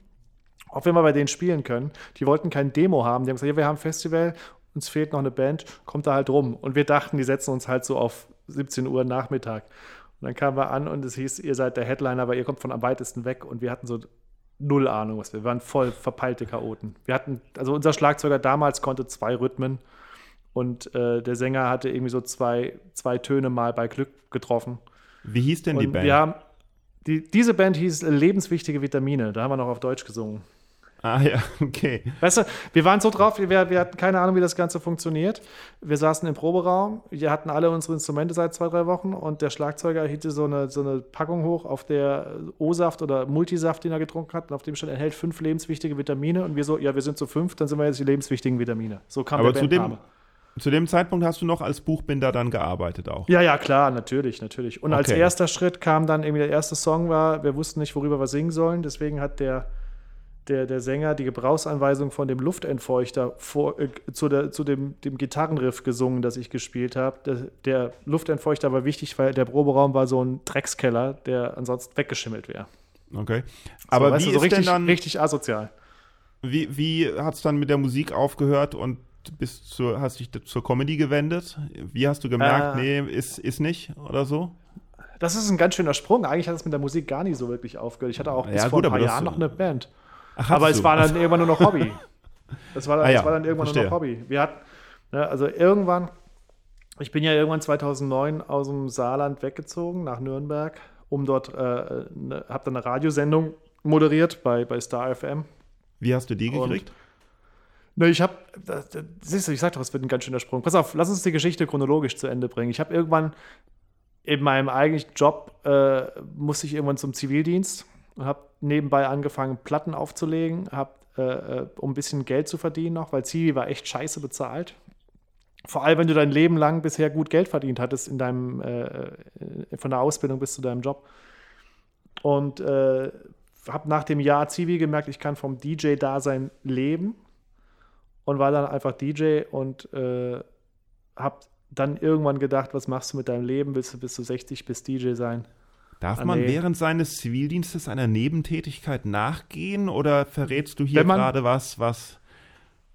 ob wir mal bei denen spielen können. Die wollten kein Demo haben. Die haben gesagt, ja, wir haben ein Festival, uns fehlt noch eine Band, kommt da halt rum. Und wir dachten, die setzen uns halt so auf 17 Uhr Nachmittag. Und dann kamen wir an und es hieß, ihr seid der Headliner, aber ihr kommt von am weitesten weg. Und wir hatten so null Ahnung, was wir, wir waren voll verpeilte Chaoten. Wir hatten, also unser Schlagzeuger damals konnte zwei Rhythmen und äh, der Sänger hatte irgendwie so zwei, zwei Töne mal bei Glück getroffen. Wie hieß denn die Und Band? wir haben, die, diese Band hieß Lebenswichtige Vitamine. Da haben wir noch auf Deutsch gesungen. Ah ja, okay. Weißt du, wir waren so drauf, wir, wir hatten keine Ahnung, wie das Ganze funktioniert. Wir saßen im Proberaum, wir hatten alle unsere Instrumente seit zwei, drei Wochen und der Schlagzeuger hielt so eine, so eine Packung hoch, auf der O-Saft oder Multisaft, den er getrunken hat, und auf dem stand, enthält fünf lebenswichtige Vitamine und wir so, ja, wir sind zu fünf, dann sind wir jetzt die lebenswichtigen Vitamine. So kam Aber der zu dem, zu dem Zeitpunkt hast du noch als Buchbinder dann gearbeitet auch. Ja, ja, klar, natürlich, natürlich. Und als Okay. erster Schritt kam dann irgendwie der erste Song war, wir wussten nicht, worüber wir singen sollen, deswegen hat der der, der Sänger die Gebrauchsanweisung von dem Luftentfeuchter vor, äh, zu, der, zu dem, dem Gitarrenriff gesungen, das ich gespielt habe. Der, der, Luftentfeuchter war wichtig, weil der Proberaum war so ein Dreckskeller, der ansonsten weggeschimmelt wäre. Okay. Aber so, wie du, ist richtig, denn dann, richtig asozial. wie, wie hat es dann mit der Musik aufgehört und bist zur, hast dich zur Comedy gewendet? Wie hast du gemerkt, Äh. nee, ist, ist nicht oder so? Das ist ein ganz schöner Sprung. Eigentlich hat es mit der Musik gar nicht so wirklich aufgehört. Ich hatte auch bis Ja, vor gut, ein paar Jahren noch eine Band. Ach, Aber es du? war dann irgendwann nur noch Hobby. Das war, Ah das ja, war dann irgendwann nur verstehe. noch Hobby. Wir hatten, ne, also irgendwann, ich bin ja irgendwann 2009 aus dem Saarland weggezogen nach Nürnberg, um dort, äh, ne, habe dann eine Radiosendung moderiert bei, bei Star FM. Wie hast du die Und- gekriegt? Ne, ich habe, siehst du, ich sag doch, es wird ein ganz schöner Sprung. Pass auf, lass uns die Geschichte chronologisch zu Ende bringen. Ich habe irgendwann in meinem eigentlichen Job, äh, musste ich irgendwann zum Zivildienst und habe nebenbei angefangen, Platten aufzulegen, hab, äh, äh, um ein bisschen Geld zu verdienen noch, weil Zivi war echt scheiße bezahlt. Vor allem, wenn du dein Leben lang bisher gut Geld verdient hattest in deinem, äh, äh, von der Ausbildung bis zu deinem Job. Und äh, habe nach dem Jahr Zivi gemerkt, ich kann vom DJ-Dasein leben und war dann einfach DJ und äh, habe dann irgendwann gedacht, was machst du mit deinem Leben? Willst du bis zu 60 bis DJ sein? Darf Ah, man nee. während seines Zivildienstes einer Nebentätigkeit nachgehen oder verrätst du hier gerade was, was.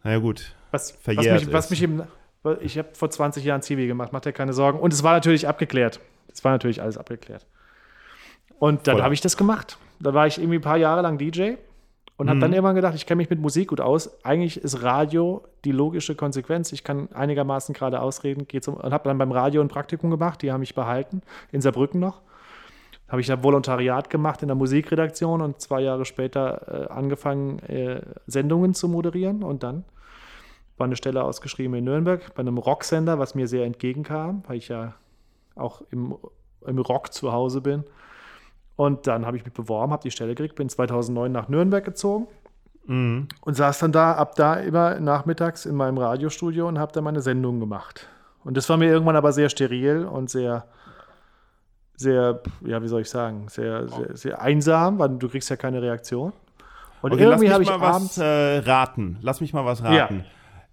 Naja, gut. Was, was Verjährt mich, was ist. mich im, ich habe vor 20 Jahren Zivi gemacht, mach dir keine Sorgen. Und es war natürlich abgeklärt. Es war natürlich alles abgeklärt. Und dann habe ich das gemacht. Da war ich irgendwie ein paar Jahre lang DJ und habe Mhm. dann irgendwann gedacht, ich kenne mich mit Musik gut aus. Eigentlich ist Radio die logische Konsequenz. Ich kann einigermaßen gerade ausreden. Geht's um, und habe dann beim Radio ein Praktikum gemacht. Die haben mich behalten, in Saarbrücken noch. Habe ich da Volontariat gemacht in der Musikredaktion und zwei Jahre später äh, angefangen, äh, Sendungen zu moderieren. Und dann war eine Stelle ausgeschrieben in Nürnberg bei einem Rocksender, was mir sehr entgegenkam, weil ich ja auch im, im Rock zu Hause bin. Und dann habe ich mich beworben, habe die Stelle gekriegt, bin 2009 nach Nürnberg gezogen Mhm. und saß dann da ab da immer nachmittags in meinem Radiostudio und habe da meine Sendungen gemacht. Und das war mir irgendwann aber sehr steril und sehr, sehr, ja, wie soll ich sagen, sehr, sehr, sehr einsam, weil du kriegst ja keine Reaktion. Und Okay, lass irgendwie mich habe ich mal was abends. äh, raten. Lass mich mal was Ja. raten.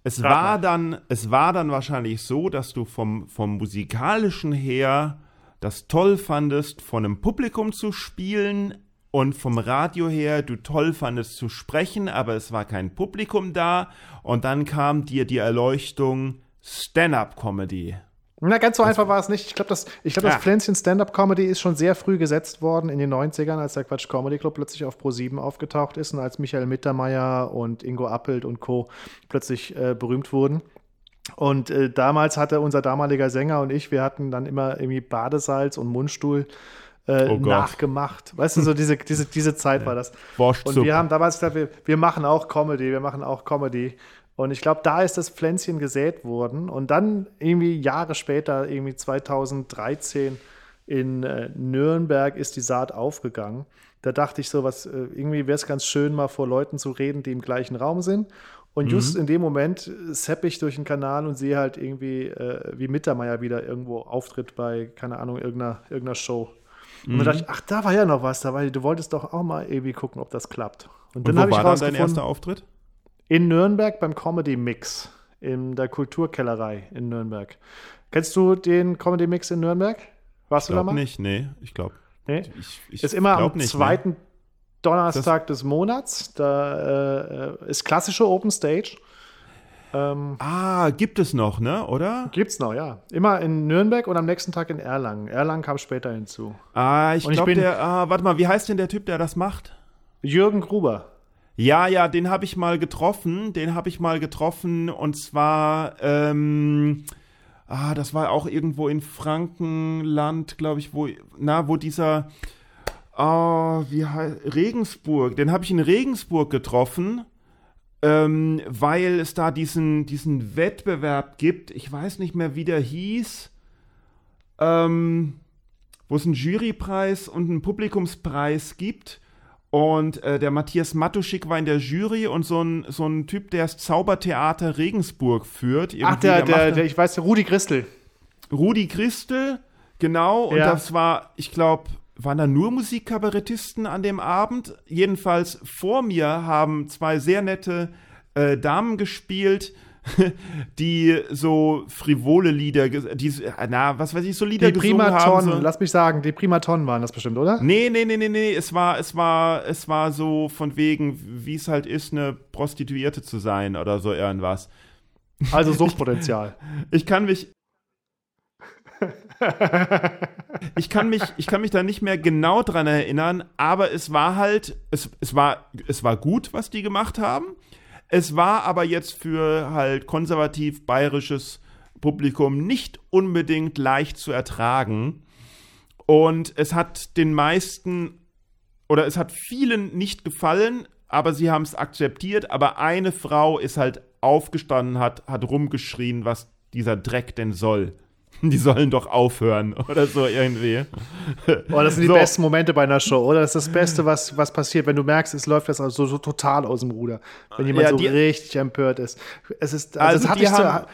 Es Rat war mal. dann, es war dann wahrscheinlich so, dass du vom, vom musikalischen her das toll fandest, von einem Publikum zu spielen und vom Radio her du toll fandest zu sprechen, aber es war kein Publikum da und dann kam dir die Erleuchtung Stand-up-Comedy. Na, ganz so einfach war es nicht. Ich glaube, das, ich glaub, das Ja. Pflänzchen Stand-Up-Comedy ist schon sehr früh gesetzt worden in den 90ern, als der Quatsch Comedy Club plötzlich auf Pro7 aufgetaucht ist und als Michael Mittermeier und Ingo Appelt und Co. plötzlich äh, berühmt wurden. Und äh, damals hatte unser damaliger Sänger und ich, wir hatten dann immer irgendwie Badesalz und Mundstuhl äh, Oh nachgemacht. Weißt du, so diese, diese, diese Zeit war das. Borscht Und wir haben damals gesagt, wir, wir machen auch Comedy, wir machen auch Comedy. Und ich glaube, da ist das Pflänzchen gesät worden. Und dann irgendwie Jahre später, irgendwie 2013 in äh, Nürnberg ist die Saat aufgegangen. Da dachte ich so, was, äh, irgendwie wäre es ganz schön, mal vor Leuten zu reden, die im gleichen Raum sind. Und just in dem Moment äh, sepp ich durch den Kanal und sehe halt irgendwie, äh, wie Mittermeier wieder irgendwo auftritt bei, keine Ahnung, irgendeiner, irgendeiner Show. Und dann dachte ich, ach, da war ja noch was dabei. Du wolltest doch auch mal irgendwie gucken, ob das klappt. Und Und dann habe ich war dann dein erster Auftritt? In Nürnberg beim Comedy Mix, in der Kulturkellerei in Nürnberg. Kennst du den Comedy Mix in Nürnberg? Warst Ich du da glaube mal? nicht, nee, ich glaube. Nee? Ich, ich Ist immer am nicht, zweiten Donnerstag des Monats. Da äh, ist klassische Open Stage. Ähm. Ah, gibt es noch, ne, oder? gibt's noch, ja. Immer in Nürnberg und am nächsten Tag in Erlangen. Erlangen kam später hinzu. Ah, ich glaube, bin- der, ah, warte mal, wie heißt denn der Typ, der das macht? Jürgen Gruber. Ja, ja, den habe ich mal getroffen, den habe ich mal getroffen und zwar, ähm, ah, das war auch irgendwo in Frankenland, glaube ich, wo, na, wo dieser, ah, wie heißt, Regensburg, den habe ich in Regensburg getroffen, ähm, weil es da diesen, diesen Wettbewerb gibt, ich weiß nicht mehr, wie der hieß, ähm, wo es einen Jurypreis und einen Publikumspreis gibt. Und äh, der Matthias Matuschik war in der Jury und so ein, so ein Typ, der das Zaubertheater Regensburg führt. Ach, irgendwie, der, der, macht- der, ich weiß, Rudi Christel. Rudi Christel, genau. Und Ja. das war, ich glaube, waren da nur Musikkabarettisten an dem Abend? Jedenfalls vor mir haben zwei sehr nette äh, Damen gespielt, die so frivole Lieder, die, na, was weiß ich, so Lieder die gesungen haben. So. lass mich sagen, die Primatonnen waren das bestimmt, oder? Nee, nee, nee, nee, nee, es war, es war, es war so von wegen, wie es halt ist, eine Prostituierte zu sein oder so irgendwas. Also Suchtpotenzial. ich, ich kann mich, ich kann mich, ich kann mich da nicht mehr genau dran erinnern, aber es war halt, es, es war, es war gut, was die gemacht haben. Es war aber jetzt für halt konservativ bayerisches Publikum nicht unbedingt leicht zu ertragen. Und es hat den meisten oder es hat vielen nicht gefallen, aber sie haben es akzeptiert. Aber eine Frau ist halt aufgestanden, hat, hat rumgeschrien, was dieser Dreck denn soll. Die sollen doch aufhören oder so irgendwie. Boah, das sind so. die besten Momente bei einer Show, oder? Das ist das Beste, was, was passiert, wenn du merkst, es läuft das also so total aus dem Ruder. Wenn jemand ja, so richtig empört ist. Es ist, also, also die, haben,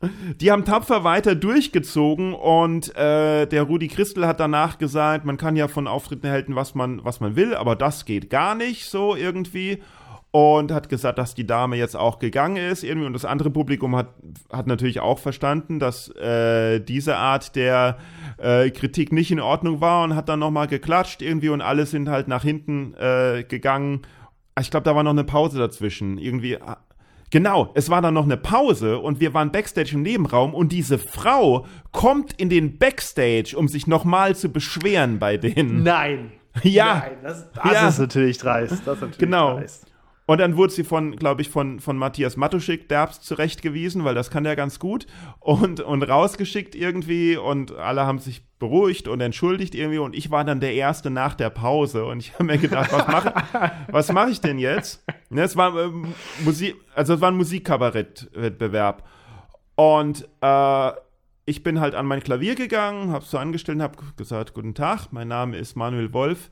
die haben tapfer weiter durchgezogen und äh, der Rudi Christel hat danach gesagt, man kann ja von Auftritten halten, was man, was man will, aber das geht gar nicht so irgendwie und hat gesagt, dass die Dame jetzt auch gegangen ist irgendwie und das andere Publikum hat, hat natürlich auch verstanden, dass äh, diese Art der äh, Kritik nicht in Ordnung war und hat dann nochmal geklatscht irgendwie und alle sind halt nach hinten äh, gegangen. Ich glaube, da war noch eine Pause dazwischen. Irgendwie ah, Genau, es war dann noch eine Pause und wir waren backstage im Nebenraum und diese Frau kommt in den Backstage, um sich nochmal zu beschweren bei denen. Nein. Ja. Nein, das, das ja. ist natürlich dreist. Das ist natürlich genau. dreist. Und dann wurde sie von, glaube ich, von, von Matthias Matuschik derbst zurechtgewiesen, weil das kann der ganz gut. Und, und rausgeschickt irgendwie und alle haben sich beruhigt und entschuldigt irgendwie. Und ich war dann der Erste nach der Pause. Und ich habe mir gedacht, was mache was mach ich denn jetzt? Ne, es war äh, Musik, also es war ein Musikkabarettwettbewerb. Und äh, ich bin halt an mein Klavier gegangen, habe so angestellt und habe gesagt, guten Tag, mein Name ist Manuel Wolf.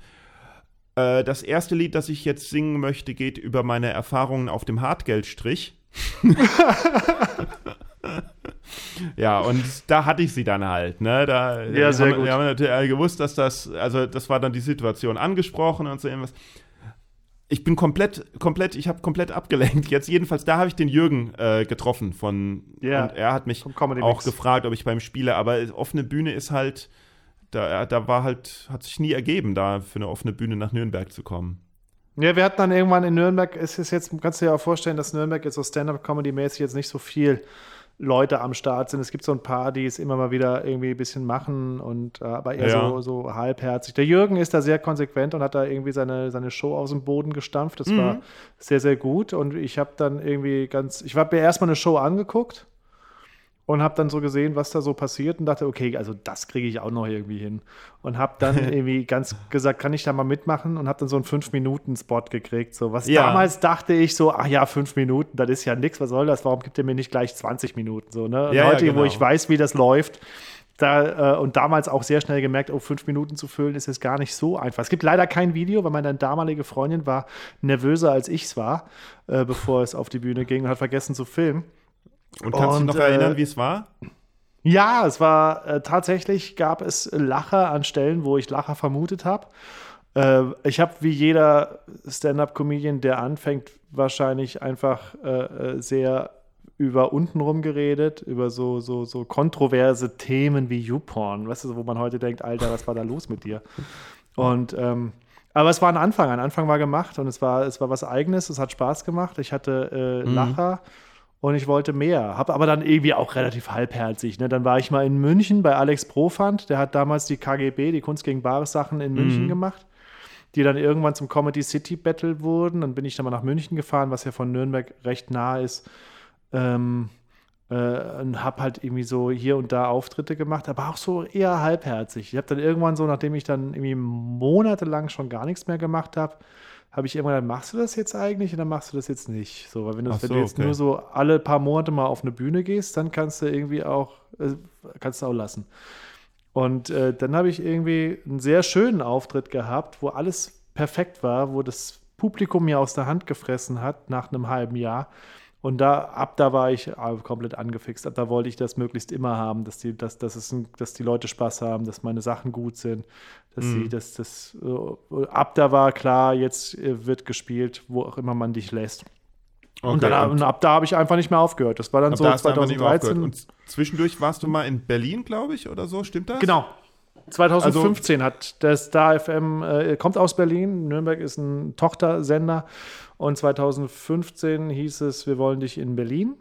Äh, das erste Lied, das ich jetzt singen möchte, geht über meine Erfahrungen auf dem Hartgeldstrich. ja, und da hatte ich sie dann halt, ne? Da, ja, sehr haben, gut. Wir haben natürlich gewusst, dass das, also das war dann die Situation angesprochen und so irgendwas. Ich bin komplett, komplett, ich habe komplett abgelenkt. Jetzt jedenfalls, da habe ich den Jürgen äh, getroffen von, ja, und er hat mich auch gefragt, ob ich beim Spiele, aber offene Bühne ist halt, da, da war halt, hat sich nie ergeben, da für eine offene Bühne nach Nürnberg zu kommen. Ja, wir hatten dann irgendwann in Nürnberg, es ist jetzt, kannst du dir auch vorstellen, dass Nürnberg jetzt so Stand-up-Comedy-mäßig jetzt nicht so viel Leute am Start sind. Es gibt so ein paar, die es immer mal wieder irgendwie ein bisschen machen und äh, aber eher ja. so, so halbherzig. Der Jürgen ist da sehr konsequent und hat da irgendwie seine, seine Show aus dem Boden gestampft. Das mhm. war sehr, sehr gut. Und ich habe dann irgendwie ganz, ich habe mir erstmal eine Show angeguckt und habe dann so gesehen, was da so passiert und dachte, okay, also das kriege ich auch noch irgendwie hin. Und habe dann irgendwie ganz gesagt, kann ich da mal mitmachen und habe dann so einen 5-Minuten-Spot gekriegt. So, was ja. damals dachte ich so, ach ja, 5 Minuten, das ist ja nichts, was soll das? Warum gibt ihr mir nicht gleich 20 Minuten? So, ne? Ja, heute, ja, genau. wo ich weiß, wie das läuft, da, äh, und damals auch sehr schnell gemerkt, oh, fünf Minuten zu füllen ist es gar nicht so einfach. Es gibt leider kein Video, weil meine damalige Freundin war nervöser als ich es war, äh, bevor es auf die Bühne ging und hat vergessen zu filmen. Und kannst du dich noch erinnern, äh, wie es war? Ja, es war äh, tatsächlich gab es Lacher an Stellen, wo ich Lacher vermutet habe. Äh, ich habe wie jeder Stand-up-Comedian, der anfängt, wahrscheinlich einfach äh, äh, sehr über untenrum geredet, über so, so, so kontroverse Themen wie YouPorn, weißt du, wo man heute denkt, Alter, was war da los mit dir? Und ähm, aber es war ein Anfang, ein Anfang war gemacht und es war, es war was Eigenes, es hat Spaß gemacht. Ich hatte äh, mhm. Und ich wollte mehr. Habe aber dann irgendwie auch relativ halbherzig. Ne? Dann war ich mal in München bei Alex Profand, der hat damals die KGB, die Kunst gegen Bares Sachen in München mhm. gemacht, die dann irgendwann zum Comedy City Battle wurden. Dann bin ich dann mal nach München gefahren, was ja von Nürnberg recht nah ist. Ähm, äh, und habe halt irgendwie so hier und da Auftritte gemacht, aber auch so eher halbherzig. Ich habe dann irgendwann so, nachdem ich dann irgendwie monatelang schon gar nichts mehr gemacht habe, habe ich irgendwann gesagt, machst du das jetzt eigentlich oder machst du das jetzt nicht? So, weil wenn du, so, wenn du jetzt okay. nur so alle paar Monate mal auf eine Bühne gehst, dann kannst du irgendwie auch, äh, kannst du auch lassen. Und äh, dann habe ich irgendwie einen sehr schönen Auftritt gehabt, wo alles perfekt war, wo das Publikum mir aus der Hand gefressen hat nach einem halben Jahr Und da, ab da war ich äh, komplett angefixt. Ab da wollte ich das möglichst immer haben, dass die, dass, dass, es dass die Leute Spaß haben, dass meine Sachen gut sind, dass Mhm. sie, dass das, äh, ab da war klar, jetzt äh, wird gespielt, wo auch immer man dich lässt. und, dann, und ab da habe ich einfach nicht mehr aufgehört. Das war dann so da hast du einfach nicht mehr aufgehört. 2013. Und zwischendurch warst du mal in Berlin, glaube ich, oder so, stimmt das? Genau. 2015 Also hat der Star FM, äh, kommt aus Berlin, Nürnberg ist ein Tochtersender und 2015 hieß es, wir wollen dich in Berlin.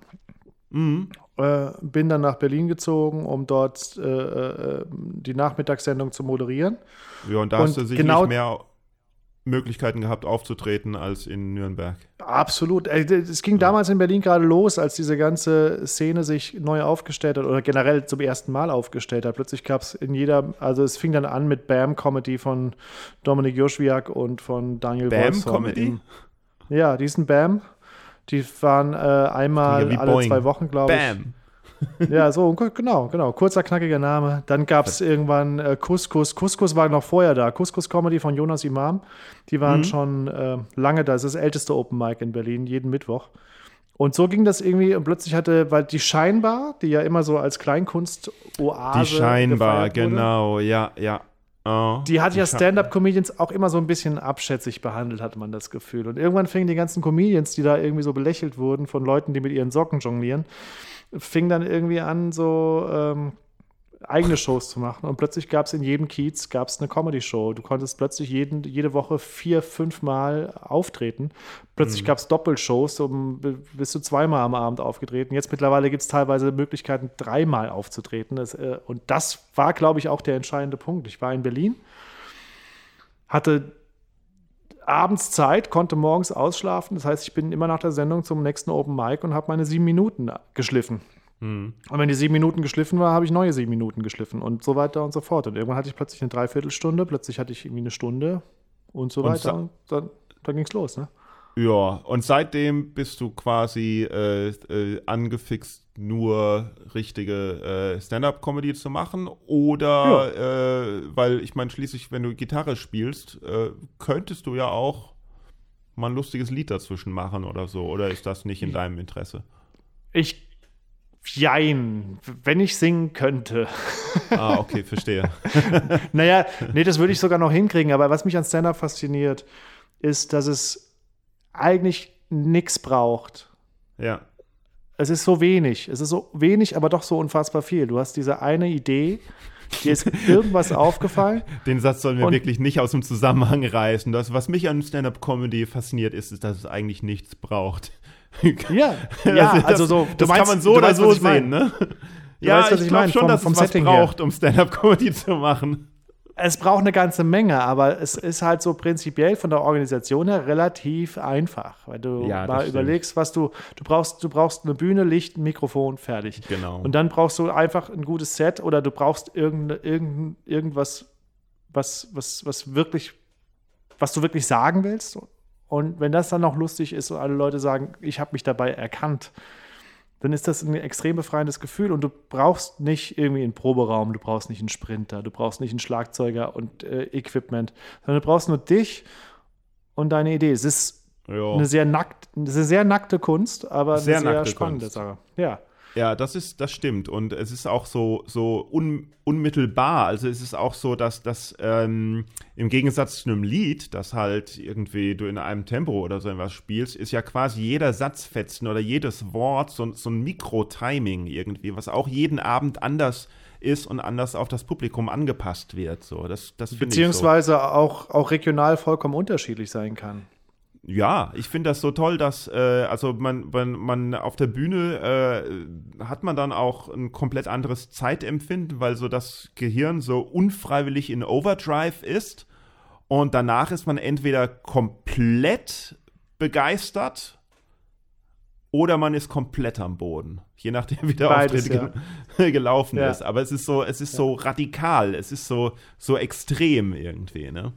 Mhm. Äh, bin dann nach Berlin gezogen, um dort äh, äh, die Nachmittagssendung zu moderieren. Ja, und da Und hast du sicherlich genau- mehr Möglichkeiten gehabt, aufzutreten als in Nürnberg. Absolut. Äh, Es ging damals in Berlin gerade los, als diese ganze Szene sich neu aufgestellt hat oder generell zum ersten Mal aufgestellt hat. Plötzlich gab es in jeder, also es fing dann an mit Bam-Comedy von Dominik Joschwiak und von Daniel Wolfson Bam-Comedy? im- Ja, diesen Bam. Die waren äh, einmal Ja, alle Boing. zwei Wochen, glaube ich. Bam! Ja, so, genau, genau. Kurzer, knackiger Name. Dann gab es irgendwann äh, Couscous. Couscous war noch vorher da. Couscous Comedy von Jonas Imam. Die waren Mhm. schon äh, lange da. Das ist das älteste Open Mic in Berlin, jeden Mittwoch. Und so ging das irgendwie und plötzlich hatte, weil die Scheinbar, die ja immer so als Kleinkunst-Oase Die scheinbar, genau, ja, ja. Oh, Die hat ja Stand-Up-Comedians auch immer so ein bisschen abschätzig behandelt, hatte man das Gefühl. Und irgendwann fingen die ganzen Comedians, die da irgendwie so belächelt wurden von Leuten, die mit ihren Socken jonglieren, fing dann irgendwie an, so ähm, eigene Shows zu machen. Und plötzlich gab es in jedem Kiez gab's eine Comedy-Show. Du konntest plötzlich jeden, jede Woche vier, fünf Mal auftreten. Plötzlich gab es Doppelshows, um, bist du zweimal am Abend aufgetreten. Jetzt mittlerweile gibt es teilweise Möglichkeiten, dreimal aufzutreten. Das, äh, und das war, glaube ich, auch der entscheidende Punkt. Ich war in Berlin, hatte abends Zeit, konnte morgens ausschlafen. Das heißt, ich bin immer nach der Sendung zum nächsten Open Mic und habe meine sieben Minuten geschliffen. Hm. Und wenn die sieben Minuten geschliffen war, habe ich neue sieben Minuten geschliffen und so weiter und so fort. Und irgendwann hatte ich plötzlich eine Dreiviertelstunde, plötzlich hatte ich irgendwie eine Stunde und so Und weiter. Und dann, dann ging es los. Ne? Ja, und seitdem bist du quasi äh, äh, angefixt, nur richtige äh, Stand-up-Comedy zu machen? Oder, äh, weil ich meine, schließlich, wenn du Gitarre spielst, äh, könntest du ja auch mal ein lustiges Lied dazwischen machen oder so. Oder ist das nicht in deinem Interesse? Ich, jein, wenn ich singen könnte. Ah, okay, verstehe. naja, nee, das würde ich sogar noch hinkriegen. Aber was mich an Stand-Up fasziniert, ist, dass es eigentlich nichts braucht. Ja. Es ist so wenig. Es ist so wenig, aber doch so unfassbar viel. Du hast diese eine Idee, dir ist irgendwas aufgefallen. Den Satz sollen wir Und- wirklich nicht aus dem Zusammenhang reißen. Das, was mich an Stand-up-Comedy fasziniert, ist, ist, dass es eigentlich nichts braucht. Ja, ja, das, also so. Das meinst- kann man so oder weißt, so was sehen, meine. ne? Du ja, weißt, was ich ich glaube schon, vom- dass vom es was Setting her. braucht, um Stand-up-Comedy zu machen. Es braucht eine ganze Menge, aber es ist halt so prinzipiell von der Organisation her relativ einfach, weil du Ja, mal überlegst, was du du brauchst. Du brauchst eine Bühne, Licht, ein Mikrofon, fertig. Genau. Und dann brauchst du einfach ein gutes Set oder du brauchst irgend, irgend, irgendwas, was, was, was wirklich, was du wirklich sagen willst. Und wenn das dann noch lustig ist und alle Leute sagen, ich habe mich dabei erkannt, dann ist das ein extrem befreiendes Gefühl und du brauchst nicht irgendwie einen Proberaum, du brauchst nicht einen Sprinter, du brauchst nicht einen Schlagzeuger und äh, Equipment, sondern du brauchst nur dich und deine Idee. Es ist eine sehr nackt, eine sehr nackte Kunst, aber Sehr eine sehr spannende Kunst. Sache. Ja. Ja, das ist, das stimmt. Und es ist auch so, so un, unmittelbar. Also es ist auch so, dass das ähm, im Gegensatz zu einem Lied, das halt irgendwie du in einem Tempo oder so etwas spielst, ist ja quasi jeder Satzfetzen oder jedes Wort so, so ein Mikro-Timing irgendwie, was auch jeden Abend anders ist und anders auf das Publikum angepasst wird. So, das, das ich so. Beziehungsweise auch, auch regional vollkommen unterschiedlich sein kann. Ja, ich finde das so toll, dass äh, also man, man, man auf der Bühne äh, hat man dann auch ein komplett anderes Zeitempfinden, weil so das Gehirn so unfreiwillig in Overdrive ist und danach ist man entweder komplett begeistert oder man ist komplett am Boden, je nachdem wie der Beides, Auftritt gel gelaufen Ja. ist. Aber es ist so, es ist so radikal, es ist so so extrem irgendwie, ne?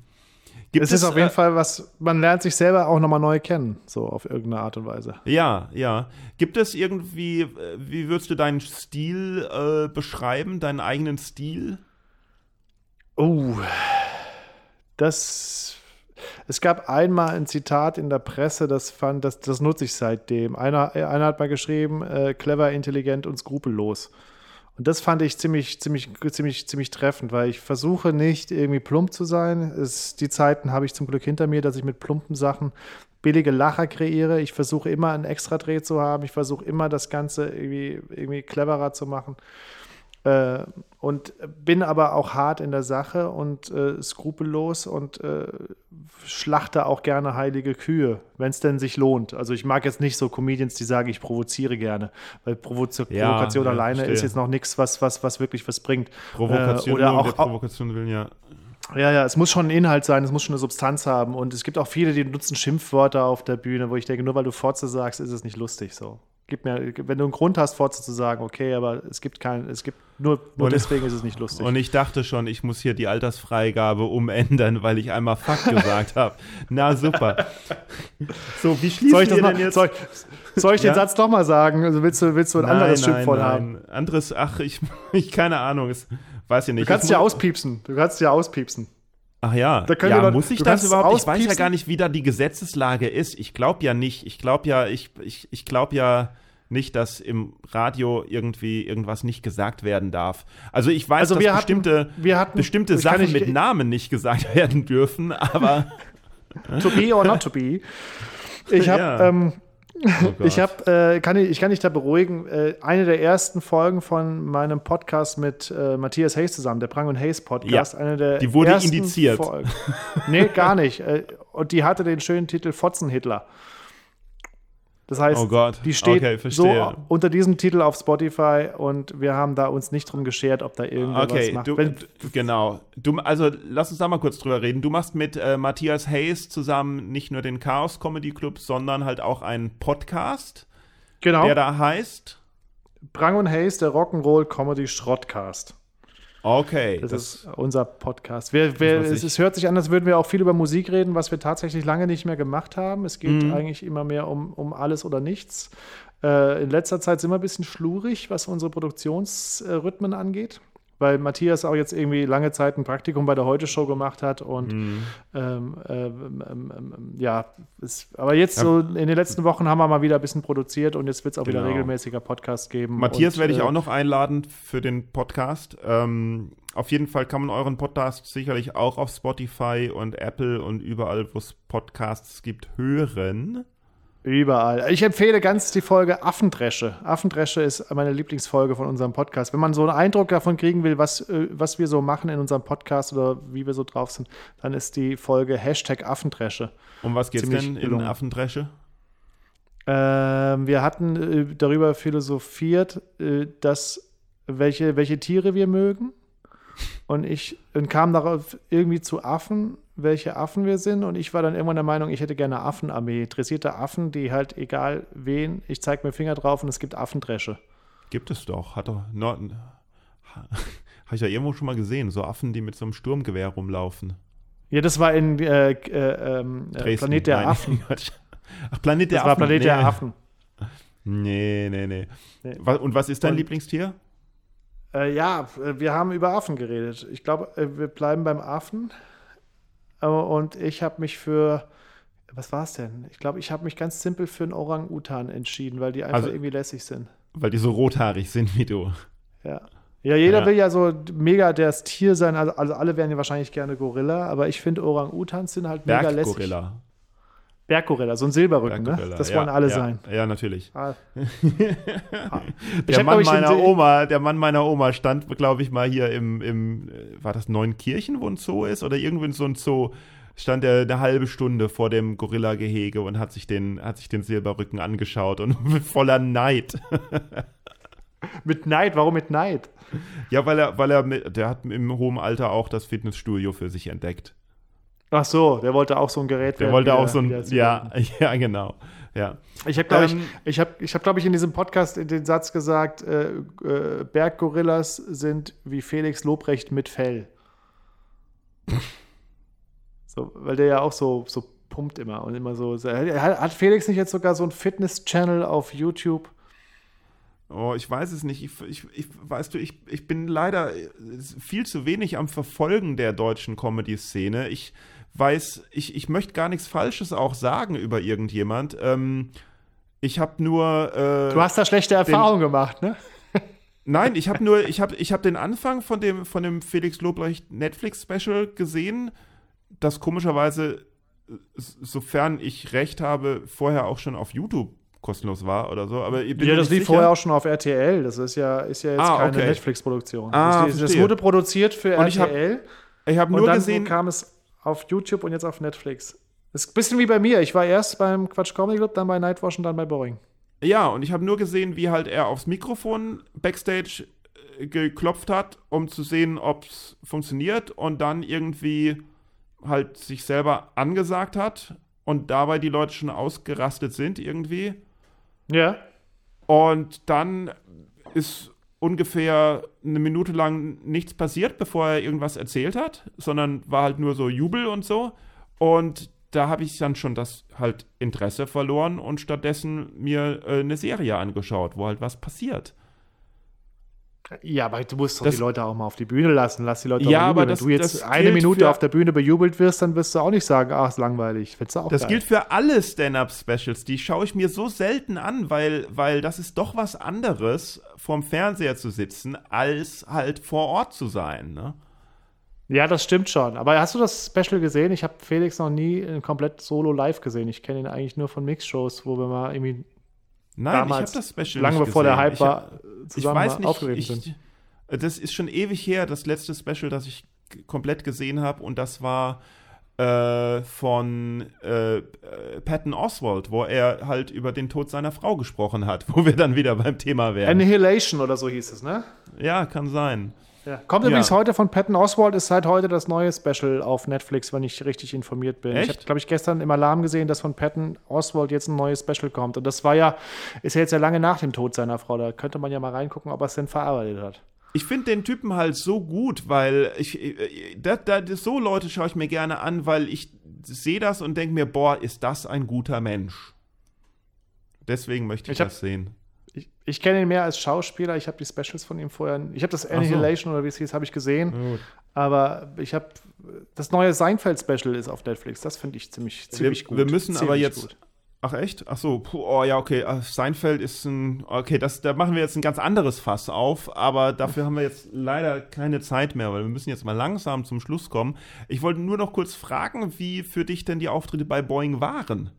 Gibt es ist auf jeden äh, Fall was, man lernt sich selber auch nochmal neu kennen, so auf irgendeine Art und Weise. Ja, ja. Gibt es irgendwie, äh, wie würdest du deinen Stil äh, beschreiben, deinen eigenen Stil? Oh, das. Es gab einmal ein Zitat in der Presse, das fand, das, das nutze ich seitdem. Einer, einer hat mal geschrieben, äh, clever, intelligent und skrupellos. Und das fand ich ziemlich, ziemlich, ziemlich, ziemlich treffend, weil ich versuche nicht irgendwie plump zu sein. Es, die Zeiten habe ich zum Glück hinter mir, dass ich mit plumpen Sachen billige Lacher kreiere. Ich versuche immer einen Extra-Dreh zu haben. Ich versuche immer das Ganze irgendwie, irgendwie cleverer zu machen. Äh, und bin aber auch hart in der Sache und äh, skrupellos und äh, schlachte auch gerne heilige Kühe, wenn es denn sich lohnt. Also ich mag jetzt nicht so Comedians, die sagen, ich provoziere gerne, weil Provoz ja, Provokation ja, alleine verstehe. ist jetzt noch nichts, was, was, was wirklich was bringt. Provokation äh, oder auch, Provokation will ja. Ja, ja, es muss schon ein Inhalt sein, es muss schon eine Substanz haben. Und es gibt auch viele, die nutzen Schimpfwörter auf der Bühne, wo ich denke, nur weil du Fotze sagst, ist es nicht lustig so gib mir, wenn du einen Grund hast, Forza zu sagen, okay, aber es gibt keinen, es gibt nur, nur deswegen ist es nicht lustig. Und ich dachte schon, ich muss hier die Altersfreigabe umändern, weil ich einmal Fuck gesagt habe. Na super. So, wie schließen soll ich wir denn jetzt? Soll, soll ich ja? den Satz doch mal sagen? Also willst du, willst du ein nein, anderes Schimpfwort haben? Anderes, ach, ich, ich keine Ahnung, es, weiß ich nicht. Du kannst ja auspiepsen. Du kannst ja auspiepsen. Ach ja, ja Leute, muss ich das überhaupt? Ich weiß ja gar nicht, wie da die Gesetzeslage ist. Ich glaube ja nicht. Ich glaube ja, ich, ich, ich glaube ja nicht, dass im Radio irgendwie irgendwas nicht gesagt werden darf. Also ich weiß, also dass bestimmte, hatten, hatten, bestimmte Sachen mit Namen nicht gesagt werden dürfen, aber to be or not to be. Ich habe ja. ähm, Oh ich, hab, äh, kann, ich kann dich da beruhigen. Äh, eine der ersten Folgen von meinem Podcast mit äh, Matthias Hayes zusammen, der Prang und Hayes Podcast, ja, eine der die wurde indiziert. Folgen. nee, gar nicht. Äh, und die hatte den schönen Titel Fotzen Hitler. Das heißt, oh Gott. die steht okay, so unter diesem Titel auf Spotify und wir haben da uns nicht drum geschert, ob da irgendwas okay, macht. Du, Wenn, genau. Du, also lass uns da mal kurz drüber reden. Du machst mit äh, Matthias Hayes zusammen nicht nur den Chaos Comedy Club, sondern halt auch einen Podcast, genau. der da heißt Brang und Hayes, der Rock'n'Roll Comedy Schrottcast. Okay. Das, das ist unser Podcast. Wir, wir, es, es, hört sich an, als würden wir auch viel über Musik reden, was wir tatsächlich lange nicht mehr gemacht haben. Es geht mhm. eigentlich immer mehr um, um alles oder nichts. Äh, in letzter Zeit sind wir ein bisschen schlurig, was unsere Produktionsrhythmen angeht weil Matthias auch jetzt irgendwie lange Zeit ein Praktikum bei der Heute-Show gemacht hat und mhm. ähm, ähm, ähm, ja, ist, aber jetzt so in den letzten Wochen haben wir mal wieder ein bisschen produziert und jetzt wird es auch genau. wieder regelmäßiger Podcast geben. Matthias und, werde ich äh, auch noch einladen für den Podcast. Ähm, auf jeden Fall kann man euren Podcast sicherlich auch auf Spotify und Apple und überall, wo es Podcasts gibt, hören. Überall. Ich empfehle ganz die Folge Affendresche. Affendresche ist meine Lieblingsfolge von unserem Podcast. Wenn man so einen Eindruck davon kriegen will, was, äh, was wir so machen in unserem Podcast oder wie wir so drauf sind, dann ist die Folge Hashtag Affendresche. Um was geht es denn in Affendresche? Ähm, wir hatten äh, darüber philosophiert, äh, dass welche, welche Tiere wir mögen. Und ich und kam darauf irgendwie zu Affen welche Affen wir sind. Und ich war dann irgendwann der Meinung, ich hätte gerne Affenarmee. Dressierte Affen, die halt egal wen, ich zeige mir Finger drauf und es gibt Affendresche. Gibt es doch. Hat doch. No, Habe ich ja irgendwo schon mal gesehen. So Affen, die mit so einem Sturmgewehr rumlaufen. Ja, das war in äh, äh, ähm, äh, Planet der Nein. Affen. Ach, Planet der das Affen. war Planet nee. der Affen. Nee, nee, nee. nee. Und was ist dein und, Lieblingstier? Äh, ja, wir haben über Affen geredet. Ich glaube, äh, wir bleiben beim Affen. Äh, und ich habe mich für, was war es denn? Ich glaube, ich habe mich ganz simpel für einen Orang-Utan entschieden, weil die einfach also, irgendwie lässig sind. Weil die so rothaarig sind wie du. Ja. Ja, jeder ja. will ja so mega das Tier sein. Also, also alle wären ja wahrscheinlich gerne Gorilla, aber ich finde Orang-Utans sind halt mega lässig. Berggorilla. Berggorilla, so ein Silberrücken, ne? Das wollen alle ja, sein. Ja, natürlich. Ah. der, Mann meiner Oma, der Mann meiner Oma stand, glaube ich, mal hier im, im, war das Neunkirchen, wo ein Zoo ist? Oder irgendwo in so ein Zoo stand er eine halbe Stunde vor dem Gorilla-Gehege und hat sich den, hat sich den Silberrücken angeschaut und voller Neid. mit Neid? Warum mit Neid? Ja, weil er, weil er, mit, der hat im hohen Alter auch das Fitnessstudio für sich entdeckt. Ach so, der wollte auch so ein Gerät Der wollte auch so ein, ja, ja, genau. Ja. Ich habe, glaube ähm, ich, ich habe, ich hab, glaube ich, in diesem Podcast den Satz gesagt, äh, äh, Berggorillas sind wie Felix Lobrecht mit Fell. so, weil der ja auch so, so pumpt immer und immer so. Hat Felix nicht jetzt sogar so ein Fitness-Channel auf YouTube? Oh, ich weiß es nicht. Ich, ich, ich, weißt du, ich, ich bin leider viel zu wenig am Verfolgen der deutschen Comedy-Szene. Ich weiß, ich, ich möchte gar nichts Falsches auch sagen über irgendjemand. Ähm, ich habe nur. Äh, du hast da schlechte Erfahrungen gemacht, ne? Nein, ich habe nur, ich habe ich hab den Anfang von dem, von dem Felix Lobrecht Netflix-Special gesehen, das komischerweise, sofern ich recht habe, vorher auch schon auf YouTube kostenlos war oder so. Aber ich bin ja, das lief vorher auch schon auf RTL. Das ist ja, ist ja jetzt ah, keine okay. Netflix-Produktion. Ah, das, das, wurde produziert für und RTL. Ich habe hab nur und dann gesehen. kam es auf YouTube und jetzt auf Netflix. Das ist ein bisschen wie bei mir. Ich war erst beim Quatsch Comedy Club, dann bei Nightwash und dann bei Boring. Ja, und ich habe nur gesehen, wie halt er aufs Mikrofon backstage äh, geklopft hat, um zu sehen, ob es funktioniert und dann irgendwie halt sich selber angesagt hat und dabei die Leute schon ausgerastet sind irgendwie. Ja. Und dann ist ungefähr eine Minute lang nichts passiert, bevor er irgendwas erzählt hat, sondern war halt nur so Jubel und so. Und da habe ich dann schon das halt Interesse verloren und stattdessen mir äh, eine Serie angeschaut, wo halt was passiert. Ja, aber du musst doch das, die Leute auch mal auf die Bühne lassen. Lass die Leute ja, aber das, Wenn du jetzt eine Minute auf der Bühne bejubelt wirst, dann wirst du auch nicht sagen, ach, ist langweilig. Findest du auch das geil. gilt für alle Stand-Up-Specials. Die schaue ich mir so selten an, weil, weil das ist doch was anderes, vorm Fernseher zu sitzen, als halt vor Ort zu sein. Ne? Ja, das stimmt schon. Aber hast du das Special gesehen? Ich habe Felix noch nie komplett solo live gesehen. Ich kenne ihn eigentlich nur von Mix-Shows, wo wir mal irgendwie Nein, ich habe das Special lange bevor gesehen. der Hype war, ich weiß nicht, aufgeregt ich, sind. Das ist schon ewig her, das letzte Special, das ich komplett gesehen habe und das war äh, von äh, Patton Oswald, wo er halt über den Tod seiner Frau gesprochen hat, wo wir dann wieder beim Thema wären. Annihilation oder so hieß es, ne? Ja, kann sein. Ja. Kommt übrigens ja. heute von Patton Oswald, ist seit heute das neue Special auf Netflix, wenn ich richtig informiert bin. Echt? Ich habe, glaube ich, gestern im Alarm gesehen, dass von Patton Oswald jetzt ein neues Special kommt. Und das war ja, ist ja jetzt ja lange nach dem Tod seiner Frau. Da könnte man ja mal reingucken, ob er es denn verarbeitet hat. Ich finde den Typen halt so gut, weil ich, da, da, so Leute schaue ich mir gerne an, weil ich sehe das und denke mir, boah, ist das ein guter Mensch. Deswegen möchte ich, ich das sehen ich, ich kenne ihn mehr als Schauspieler. Ich habe die Specials von ihm vorher. Ich habe das Annihilation so. oder wie es hieß, habe ich gesehen. Gut. Aber ich habe das neue Seinfeld-Special ist auf Netflix. Das finde ich ziemlich, ziemlich wir, gut. Wir müssen ziemlich aber jetzt. Gut. Ach echt? Ach so, puh, oh ja, okay. Seinfeld ist ein, okay, das, da machen wir jetzt ein ganz anderes Fass auf, aber dafür haben wir jetzt leider keine Zeit mehr, weil wir müssen jetzt mal langsam zum Schluss kommen. Ich wollte nur noch kurz fragen, wie für dich denn die Auftritte bei Boeing waren.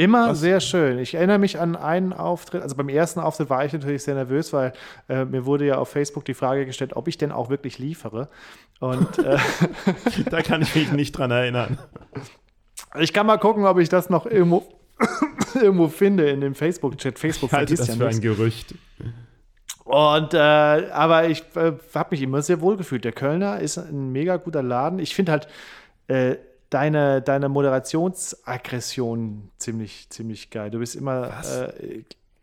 Immer Was? sehr schön. Ich erinnere mich an einen Auftritt, also beim ersten Auftritt war ich natürlich sehr nervös, weil äh, mir wurde ja auf Facebook die Frage gestellt, ob ich denn auch wirklich liefere. Und äh, da kann ich mich nicht dran erinnern. Ich kann mal gucken, ob ich das noch irgendwo, irgendwo finde in dem Facebook-Chat. Facebook ich halte das ja für ein Gerücht. Und äh, aber ich äh, habe mich immer sehr wohl gefühlt. Der Kölner ist ein mega guter Laden. Ich finde halt äh, deine, deine Moderationsaggression ziemlich, ziemlich geil. Du bist immer äh,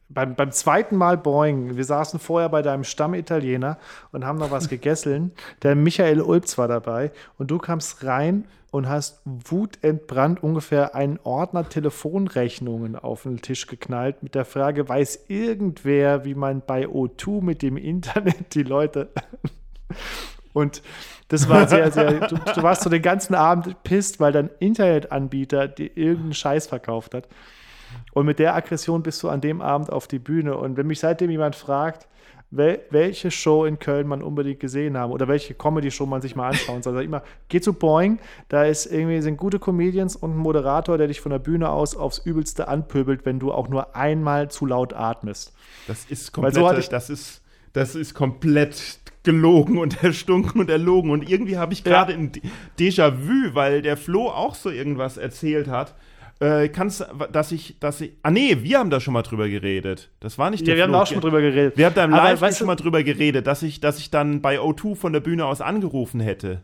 beim, beim zweiten Mal Boing. Wir saßen vorher bei deinem Stammitaliener und haben noch was gegessen. Der Michael Ulbz war dabei und du kamst rein und hast wutentbrannt ungefähr einen Ordner Telefonrechnungen auf den Tisch geknallt mit der Frage, weiß irgendwer, wie man bei O2 mit dem Internet die Leute und das war sehr, sehr. Du, du, warst so den ganzen Abend pisst, weil dein Internetanbieter dir irgendeinen Scheiß verkauft hat. Und mit der Aggression bist du an dem Abend auf die Bühne. Und wenn mich seitdem jemand fragt, wel, welche Show in Köln man unbedingt gesehen haben oder welche Comedy-Show man sich mal anschauen soll, sag ich immer, geh zu Boing, da ist irgendwie, sind gute Comedians und ein Moderator, der dich von der Bühne aus aufs Übelste anpöbelt, wenn du auch nur einmal zu laut atmest. Das ist komplett, so das ist, das ist komplett gelogen und erstunken und erlogen. Und irgendwie habe ich gerade ja. ein Déjà-vu, weil der Flo auch so irgendwas erzählt hat. Äh, kannst, dass ich, dass ich, ah nee, wir haben da schon mal drüber geredet. Das war nicht der Ja, wir Flo. haben da auch schon drüber geredet. Wir haben da im Live schon mal drüber geredet, dass ich, dass ich dann bei O2 von der Bühne aus angerufen hätte.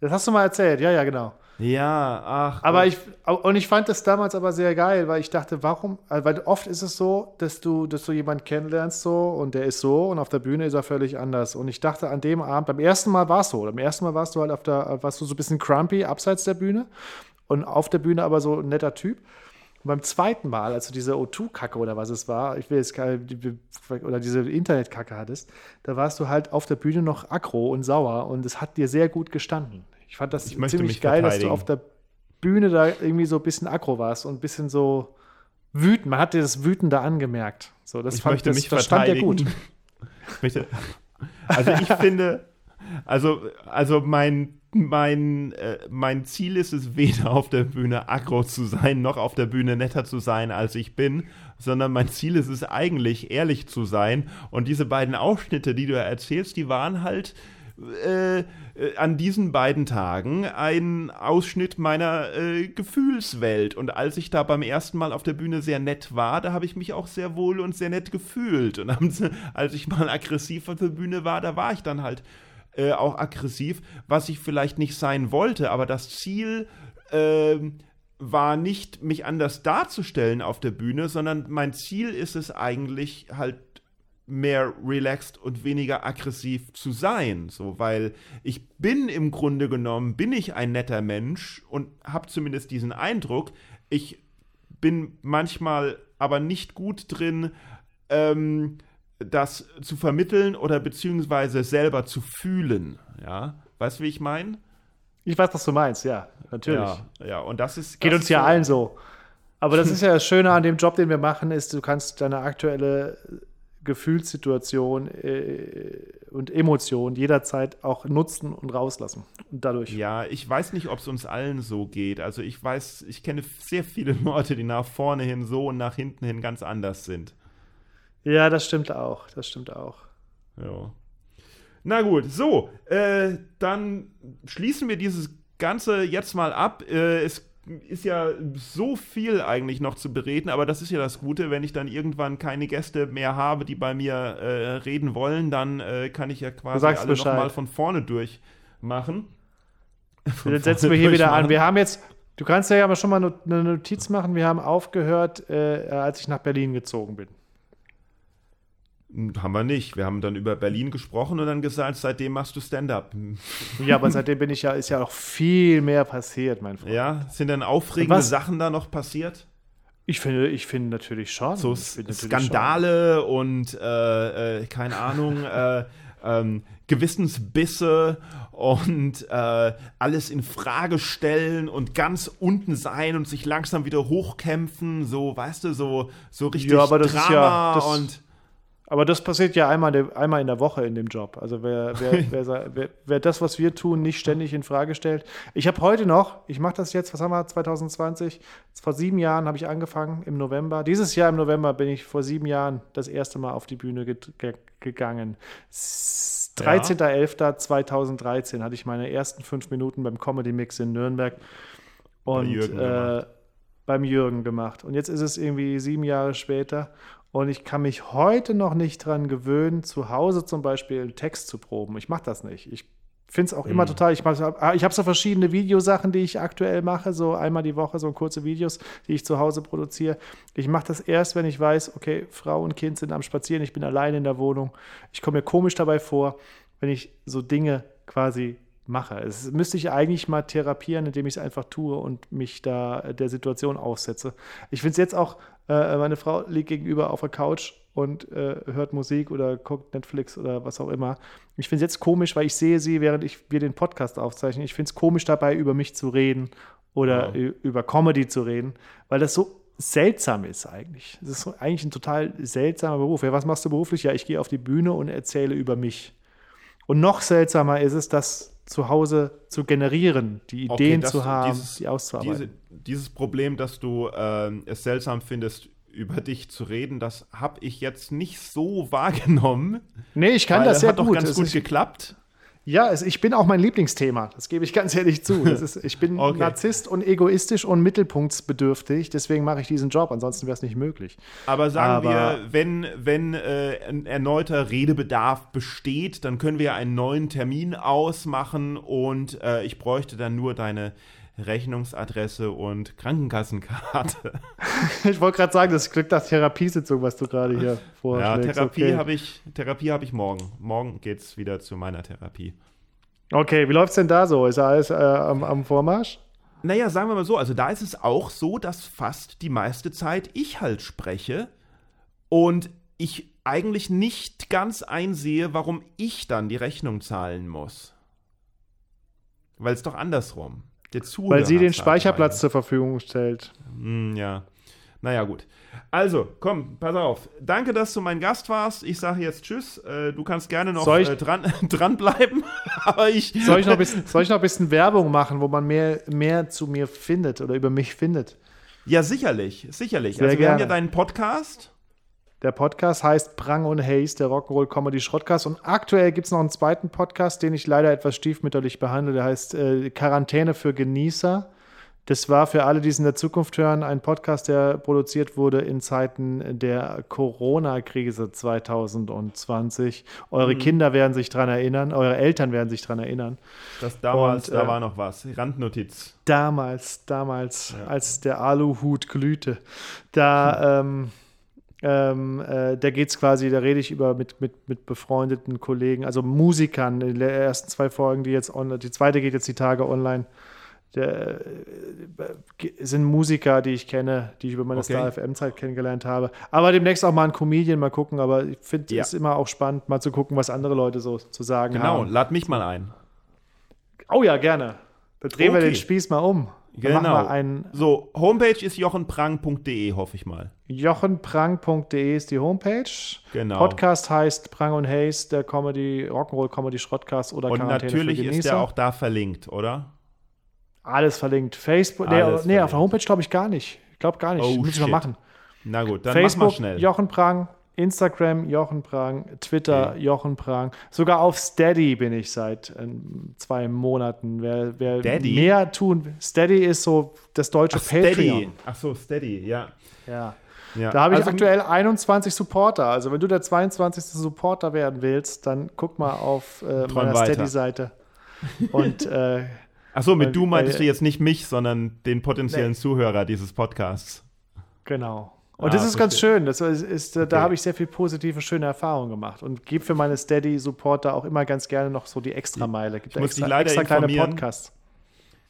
Das hast du mal erzählt, ja, ja, genau. Ja, ach. Aber Gott. ich, und ich fand das damals aber sehr geil, weil ich dachte, warum, äh, weil oft ist es so, dass du, dass du jemanden kennenlernst so und der ist so und auf der Bühne ist er völlig anders. Und ich dachte an dem Abend, beim ersten Mal war es so, beim ersten Mal warst du halt auf der, warst du so ein bisschen crumpy abseits der Bühne und auf der Bühne aber so ein netter Typ. Und beim zweiten Mal, als du diese O2-Kacke oder was es war, ich will jetzt keine, oder diese Internet-Kacke hattest, da warst du halt auf der Bühne noch aggro und sauer und es hat dir sehr gut gestanden. Ich fand das Ich ziemlich geil, dass du auf der Bühne da irgendwie so ein bisschen aggro warst und ein bisschen so wütend. Man hat dir das Wütende angemerkt. So, das ich fand möchte das, mich das stand verteidigen. gut. Also ich finde, also, also mein, mein, äh, mein Ziel ist es, weder auf der Bühne aggro zu sein, noch auf der Bühne netter zu sein, als ich bin, sondern mein Ziel ist es eigentlich, ehrlich zu sein. Und diese beiden Ausschnitte, die du erzählst, die waren halt äh, äh, an diesen beiden Tagen ein Ausschnitt meiner äh, Gefühlswelt. Und als ich da beim ersten Mal auf der Bühne sehr nett war, da habe ich mich auch sehr wohl und sehr nett gefühlt. Und als ich mal aggressiv auf der Bühne war, da war ich dann halt äh, auch aggressiv, was ich vielleicht nicht sein wollte. Aber das Ziel ähm, war nicht, mich anders darzustellen auf der Bühne, sondern mein Ziel ist es eigentlich halt mehr relaxed und weniger aggressiv zu sein, so weil ich bin im Grunde genommen bin ich ein netter Mensch und habe zumindest diesen Eindruck. Ich bin manchmal aber nicht gut drin, ähm, das zu vermitteln oder beziehungsweise selber zu fühlen. Ja, weißt du, wie ich meine? Ich weiß, was du meinst, ja, natürlich. Ja, ja, und das ist Geht das uns ja so- allen so. Aber das ist ja das Schöne an dem Job, den wir machen, ist, du kannst deine aktuelle Gefühlssituation äh, und Emotion jederzeit auch nutzen und rauslassen. Und dadurch. Ja, ich weiß nicht, ob es uns allen so geht. Also ich weiß, ich kenne sehr viele Leute, die nach vorne hin so und nach hinten hin ganz anders sind. Ja, das stimmt auch. Das stimmt auch. Ja. Na gut, so, äh, dann schließen wir dieses Ganze jetzt mal ab. Äh, es ist ja so viel eigentlich noch zu bereden, aber das ist ja das Gute, wenn ich dann irgendwann keine Gäste mehr habe, die bei mir äh, reden wollen, dann äh, kann ich ja quasi alle nochmal von vorne durchmachen. Von Jetzt setzen wir hier wieder an. Wir haben jetzt, du kannst ja aber schon mal eine Notiz machen. Wir haben aufgehört, äh, als ich nach Berlin gezogen bin. Haben wir nicht. Wir haben dann über Berlin gesprochen und dann gesagt, seitdem machst du Stand-up. Ja, aber seitdem bin ich ja, ist ja noch viel mehr passiert, mein Freund. Ja, sind denn aufregende Was? Sachen da noch passiert? Ich finde, ich finde natürlich schon. So finde Skandale und äh, äh, keine Ahnung, äh, ähm, Gewissensbisse und äh, alles in Frage stellen und ganz unten sein und sich langsam wieder hochkämpfen, so, weißt du, so, so richtig Ja, aber das ist Drama ja- das- und schon. Aber das passiert ja einmal, in der- einmal in der Woche in dem Job. Also wer, wer, wer, wer, wer das, was wir tun, nicht ständig in Frage stellt. Ich habe heute noch, ich mache das jetzt, was haben wir, 2020, vor sieben Jahren habe ich angefangen im November. Dieses Jahr im November bin ich vor sieben Jahren das erste Mal auf die Bühne ge ge gegangen. S- Ja. 13.11.2013 hatte ich meine ersten fünf Minuten beim Comedy Mix in Nürnberg. Und Jürgen äh, beim Jürgen gemacht. Und jetzt ist es irgendwie sieben Jahre später. Und ich kann mich heute noch nicht dran gewöhnen, zu Hause zum Beispiel einen Text zu proben. Ich mache das nicht. Ich finde es auch immer Mhm. total. Ich, mach- ich habe so verschiedene Videosachen, die ich aktuell mache, so einmal die Woche, so kurze Videos, die ich zu Hause produziere. Ich mache das erst, wenn ich weiß, okay, Frau und Kind sind am Spazieren, ich bin allein in der Wohnung. Ich komme mir komisch dabei vor, wenn ich so Dinge quasi mache. Es müsste ich eigentlich mal therapieren, indem ich es einfach tue und mich da äh, der Situation aussetze. Ich finde es jetzt auch, äh, meine Frau liegt gegenüber auf der Couch und äh, hört Musik oder guckt Netflix oder was auch immer. Ich finde es jetzt komisch, weil ich sehe sie, während ich, wir den Podcast aufzeichnen. Ich finde es komisch dabei, über mich zu reden oder Ja. ü- über Comedy zu reden, weil das so seltsam ist eigentlich. Es ist eigentlich ein total seltsamer Beruf. Ja, was machst du beruflich? Ja, ich gehe auf die Bühne und erzähle über mich. Und noch seltsamer ist es, das zu Hause zu generieren, die Okay, Ideen dass zu haben, dieses- die auszuarbeiten. diese, dieses Problem, dass du ähm, es seltsam findest, über dich zu reden, das habe ich jetzt nicht so wahrgenommen. nee, ich kann das sehr hat doch ganz gut geklappt. Ja, es, ich bin auch mein Lieblingsthema. Das gebe ich ganz ehrlich zu. Ist, ich bin Okay. Narzisst und egoistisch und mittelpunktsbedürftig. Deswegen mache ich diesen Job. Ansonsten wäre es nicht möglich. Aber sagen Aber- wir, wenn, wenn äh, ein erneuter Redebedarf besteht, dann können wir einen neuen Termin ausmachen und äh, ich bräuchte dann nur deine Rechnungsadresse und Krankenkassenkarte. Ich wollte gerade sagen, das Glück nach Therapiesitzung, was du gerade hier ja, vorschlägst. Therapie okay. habe ich, Therapie habe ich morgen. Morgen geht's wieder zu meiner Therapie. okay, wie läuft es denn da so? Ist alles äh, am, am Vormarsch? Naja, sagen wir mal so, also da ist es auch so, dass fast die meiste Zeit ich halt spreche und ich eigentlich nicht ganz einsehe, warum ich dann die Rechnung zahlen muss. Weil es doch andersrum. Der Zuhörer Weil sie den Speicherplatz zur Verfügung stellt. Mm, ja. Naja, gut. Also, komm, pass auf. Danke, dass du mein Gast warst. Ich sage jetzt Tschüss. Äh, du kannst gerne noch äh, dran, dranbleiben. Aber ich. Soll ich, noch ein bisschen, soll ich noch ein bisschen Werbung machen, wo man mehr, mehr zu mir findet oder über mich findet? Ja, sicherlich. Sicherlich. Sehr also, wir gerne. haben ja deinen Podcast. Der Podcast heißt Prang und Haze, der Rock'n'Roll Comedy Schrottcast. Und aktuell gibt es noch einen zweiten Podcast, den ich leider etwas stiefmütterlich behandle. Der heißt äh, Quarantäne für Genießer. Das war für alle, die es in der Zukunft hören, ein Podcast, der produziert wurde in Zeiten der Corona-Krise 2020. Eure mhm. Kinder werden sich daran erinnern, eure Eltern werden sich daran erinnern. Das damals, Und, da äh, war noch was. Randnotiz. Damals, damals, ja. als der Aluhut glühte. Da, hm. ähm, ähm, äh, da geht es quasi, da rede ich über mit, mit, mit befreundeten Kollegen, also Musikern, die ersten zwei Folgen, die jetzt online, die zweite geht jetzt die Tage online. Der, äh, sind Musiker, die ich kenne, die ich über meine okay. Star FM-Zeit kennengelernt habe. Aber demnächst auch mal ein Comedian, mal gucken. Aber ich finde es ja. immer auch spannend, mal zu gucken, was andere Leute so zu sagen genau, haben. Genau, lad mich mal ein. Oh ja, gerne. Da drehen okay. wir den Spieß mal um. Genau. so, Homepage ist jochenprang.de, hoffe ich mal. Jochenprang.de ist die Homepage. Genau. Podcast heißt Prang und Haze, der Comedy, Rock'n'Roll Comedy Schrottcast oder Und natürlich ist der auch da verlinkt, oder? Alles verlinkt. Facebook, Alles nee, verlinkt. nee, auf der Homepage glaube ich gar nicht. Ich glaube gar nicht. Oh, Muss ich mal machen. Na gut, dann Facebook, mach mal schnell. Jochen Prang, Instagram Jochen Prang, Twitter okay. Jochen Prang. Sogar auf Steady bin ich seit äh, zwei Monaten. Wer, wer mehr tun, Steady ist so das deutsche Ach, Patreon. Steady. Ach so, Steady, ja. Ja. ja. Da habe ich also, aktuell 21 Supporter. Also wenn du der 22. Supporter werden willst, dann guck mal auf äh, meiner Steady-Seite. Und äh, Ach so, mit weil, du meintest weil, du jetzt nicht mich, sondern den potenziellen nee. Zuhörer dieses Podcasts. Genau. Und ah, das ist verstehe. ganz schön. Das ist, ist okay. Da habe ich sehr viel positive, schöne Erfahrungen gemacht und gebe für meine Steady-Supporter auch immer ganz gerne noch so die Extrameile. Gibt ich muss extra, leider extra kleine Podcasts.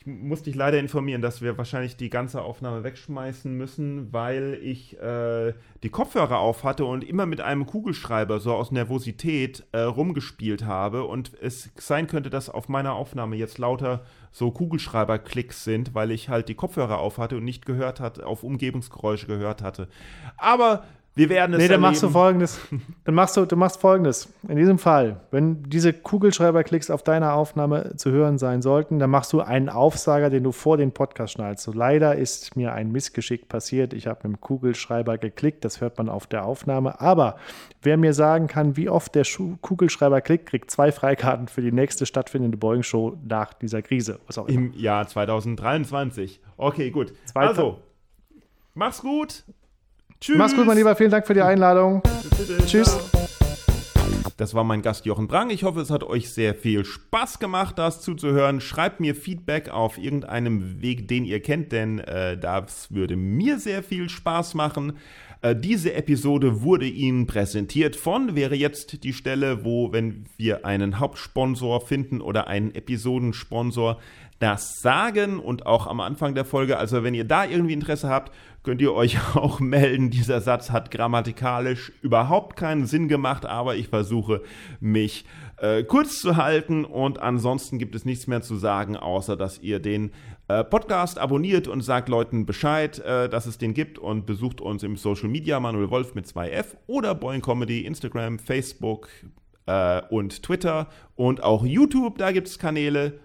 Ich muss dich leider informieren, dass wir wahrscheinlich die ganze Aufnahme wegschmeißen müssen, weil ich äh, die Kopfhörer auf hatte und immer mit einem Kugelschreiber so aus Nervosität äh, rumgespielt habe und es sein könnte, dass auf meiner Aufnahme jetzt lauter so Kugelschreiber-Klicks sind, weil ich halt die Kopfhörer auf hatte und nicht gehört hatte, auf Umgebungsgeräusche gehört hatte. Aber wir werden es Nee, dann machst du folgendes. Dann machst du, du machst folgendes. In diesem Fall, wenn diese Kugelschreiberklicks auf deiner Aufnahme zu hören sein sollten, dann machst du einen Aufsager, den du vor den Podcast schnallst. So leider ist mir ein Missgeschick passiert. Ich habe mit dem Kugelschreiber geklickt, das hört man auf der Aufnahme. Aber wer mir sagen kann, wie oft der Kugelschreiber klickt, kriegt zwei Freikarten für die nächste stattfindende Boeing-Show nach dieser Krise. Was auch immer. Im Jahr 2023. Okay, gut. Zweite. Also, mach's gut. Tschüss. Mach's gut, mein Lieber. Vielen Dank für die Einladung. Tschüss. Das war mein Gast Jochen Brang. Ich hoffe, es hat euch sehr viel Spaß gemacht, das zuzuhören. Schreibt mir Feedback auf irgendeinem Weg, den ihr kennt, denn äh, das würde mir sehr viel Spaß machen. Äh, diese Episode wurde Ihnen präsentiert von, wäre jetzt die Stelle, wo, wenn wir einen Hauptsponsor finden oder einen Episodensponsor, das sagen und auch am Anfang der Folge. Also wenn ihr da irgendwie Interesse habt, könnt ihr euch auch melden. Dieser Satz hat grammatikalisch überhaupt keinen Sinn gemacht, aber ich versuche mich äh, kurz zu halten und ansonsten gibt es nichts mehr zu sagen, außer dass ihr den äh, Podcast abonniert und sagt Leuten Bescheid, äh, dass es den gibt und besucht uns im Social Media Manuel Wolf mit 2F oder Boing Comedy, Instagram, Facebook äh, und Twitter und auch YouTube, da gibt es Kanäle.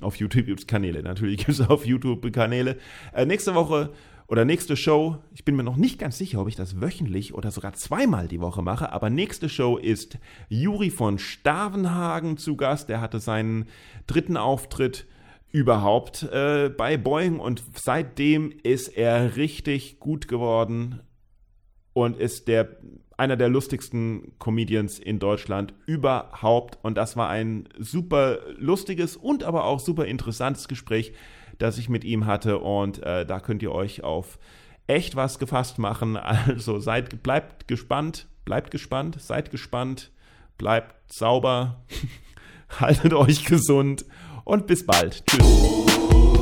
Auf YouTube gibt es Kanäle, natürlich gibt es auf YouTube Kanäle. Äh, nächste Woche oder nächste Show, ich bin mir noch nicht ganz sicher, ob ich das wöchentlich oder sogar zweimal die Woche mache, aber nächste Show ist Juri von Stavenhagen zu Gast. Der hatte seinen dritten Auftritt überhaupt äh, bei Boeing und seitdem ist er richtig gut geworden und ist der einer der lustigsten Comedians in Deutschland überhaupt. Und das war ein super lustiges und aber auch super interessantes Gespräch, das ich mit ihm hatte. Und äh, da könnt ihr euch auf echt was gefasst machen. Also seid, bleibt gespannt, bleibt gespannt, seid gespannt, bleibt sauber, haltet euch gesund und bis bald. Tschüss.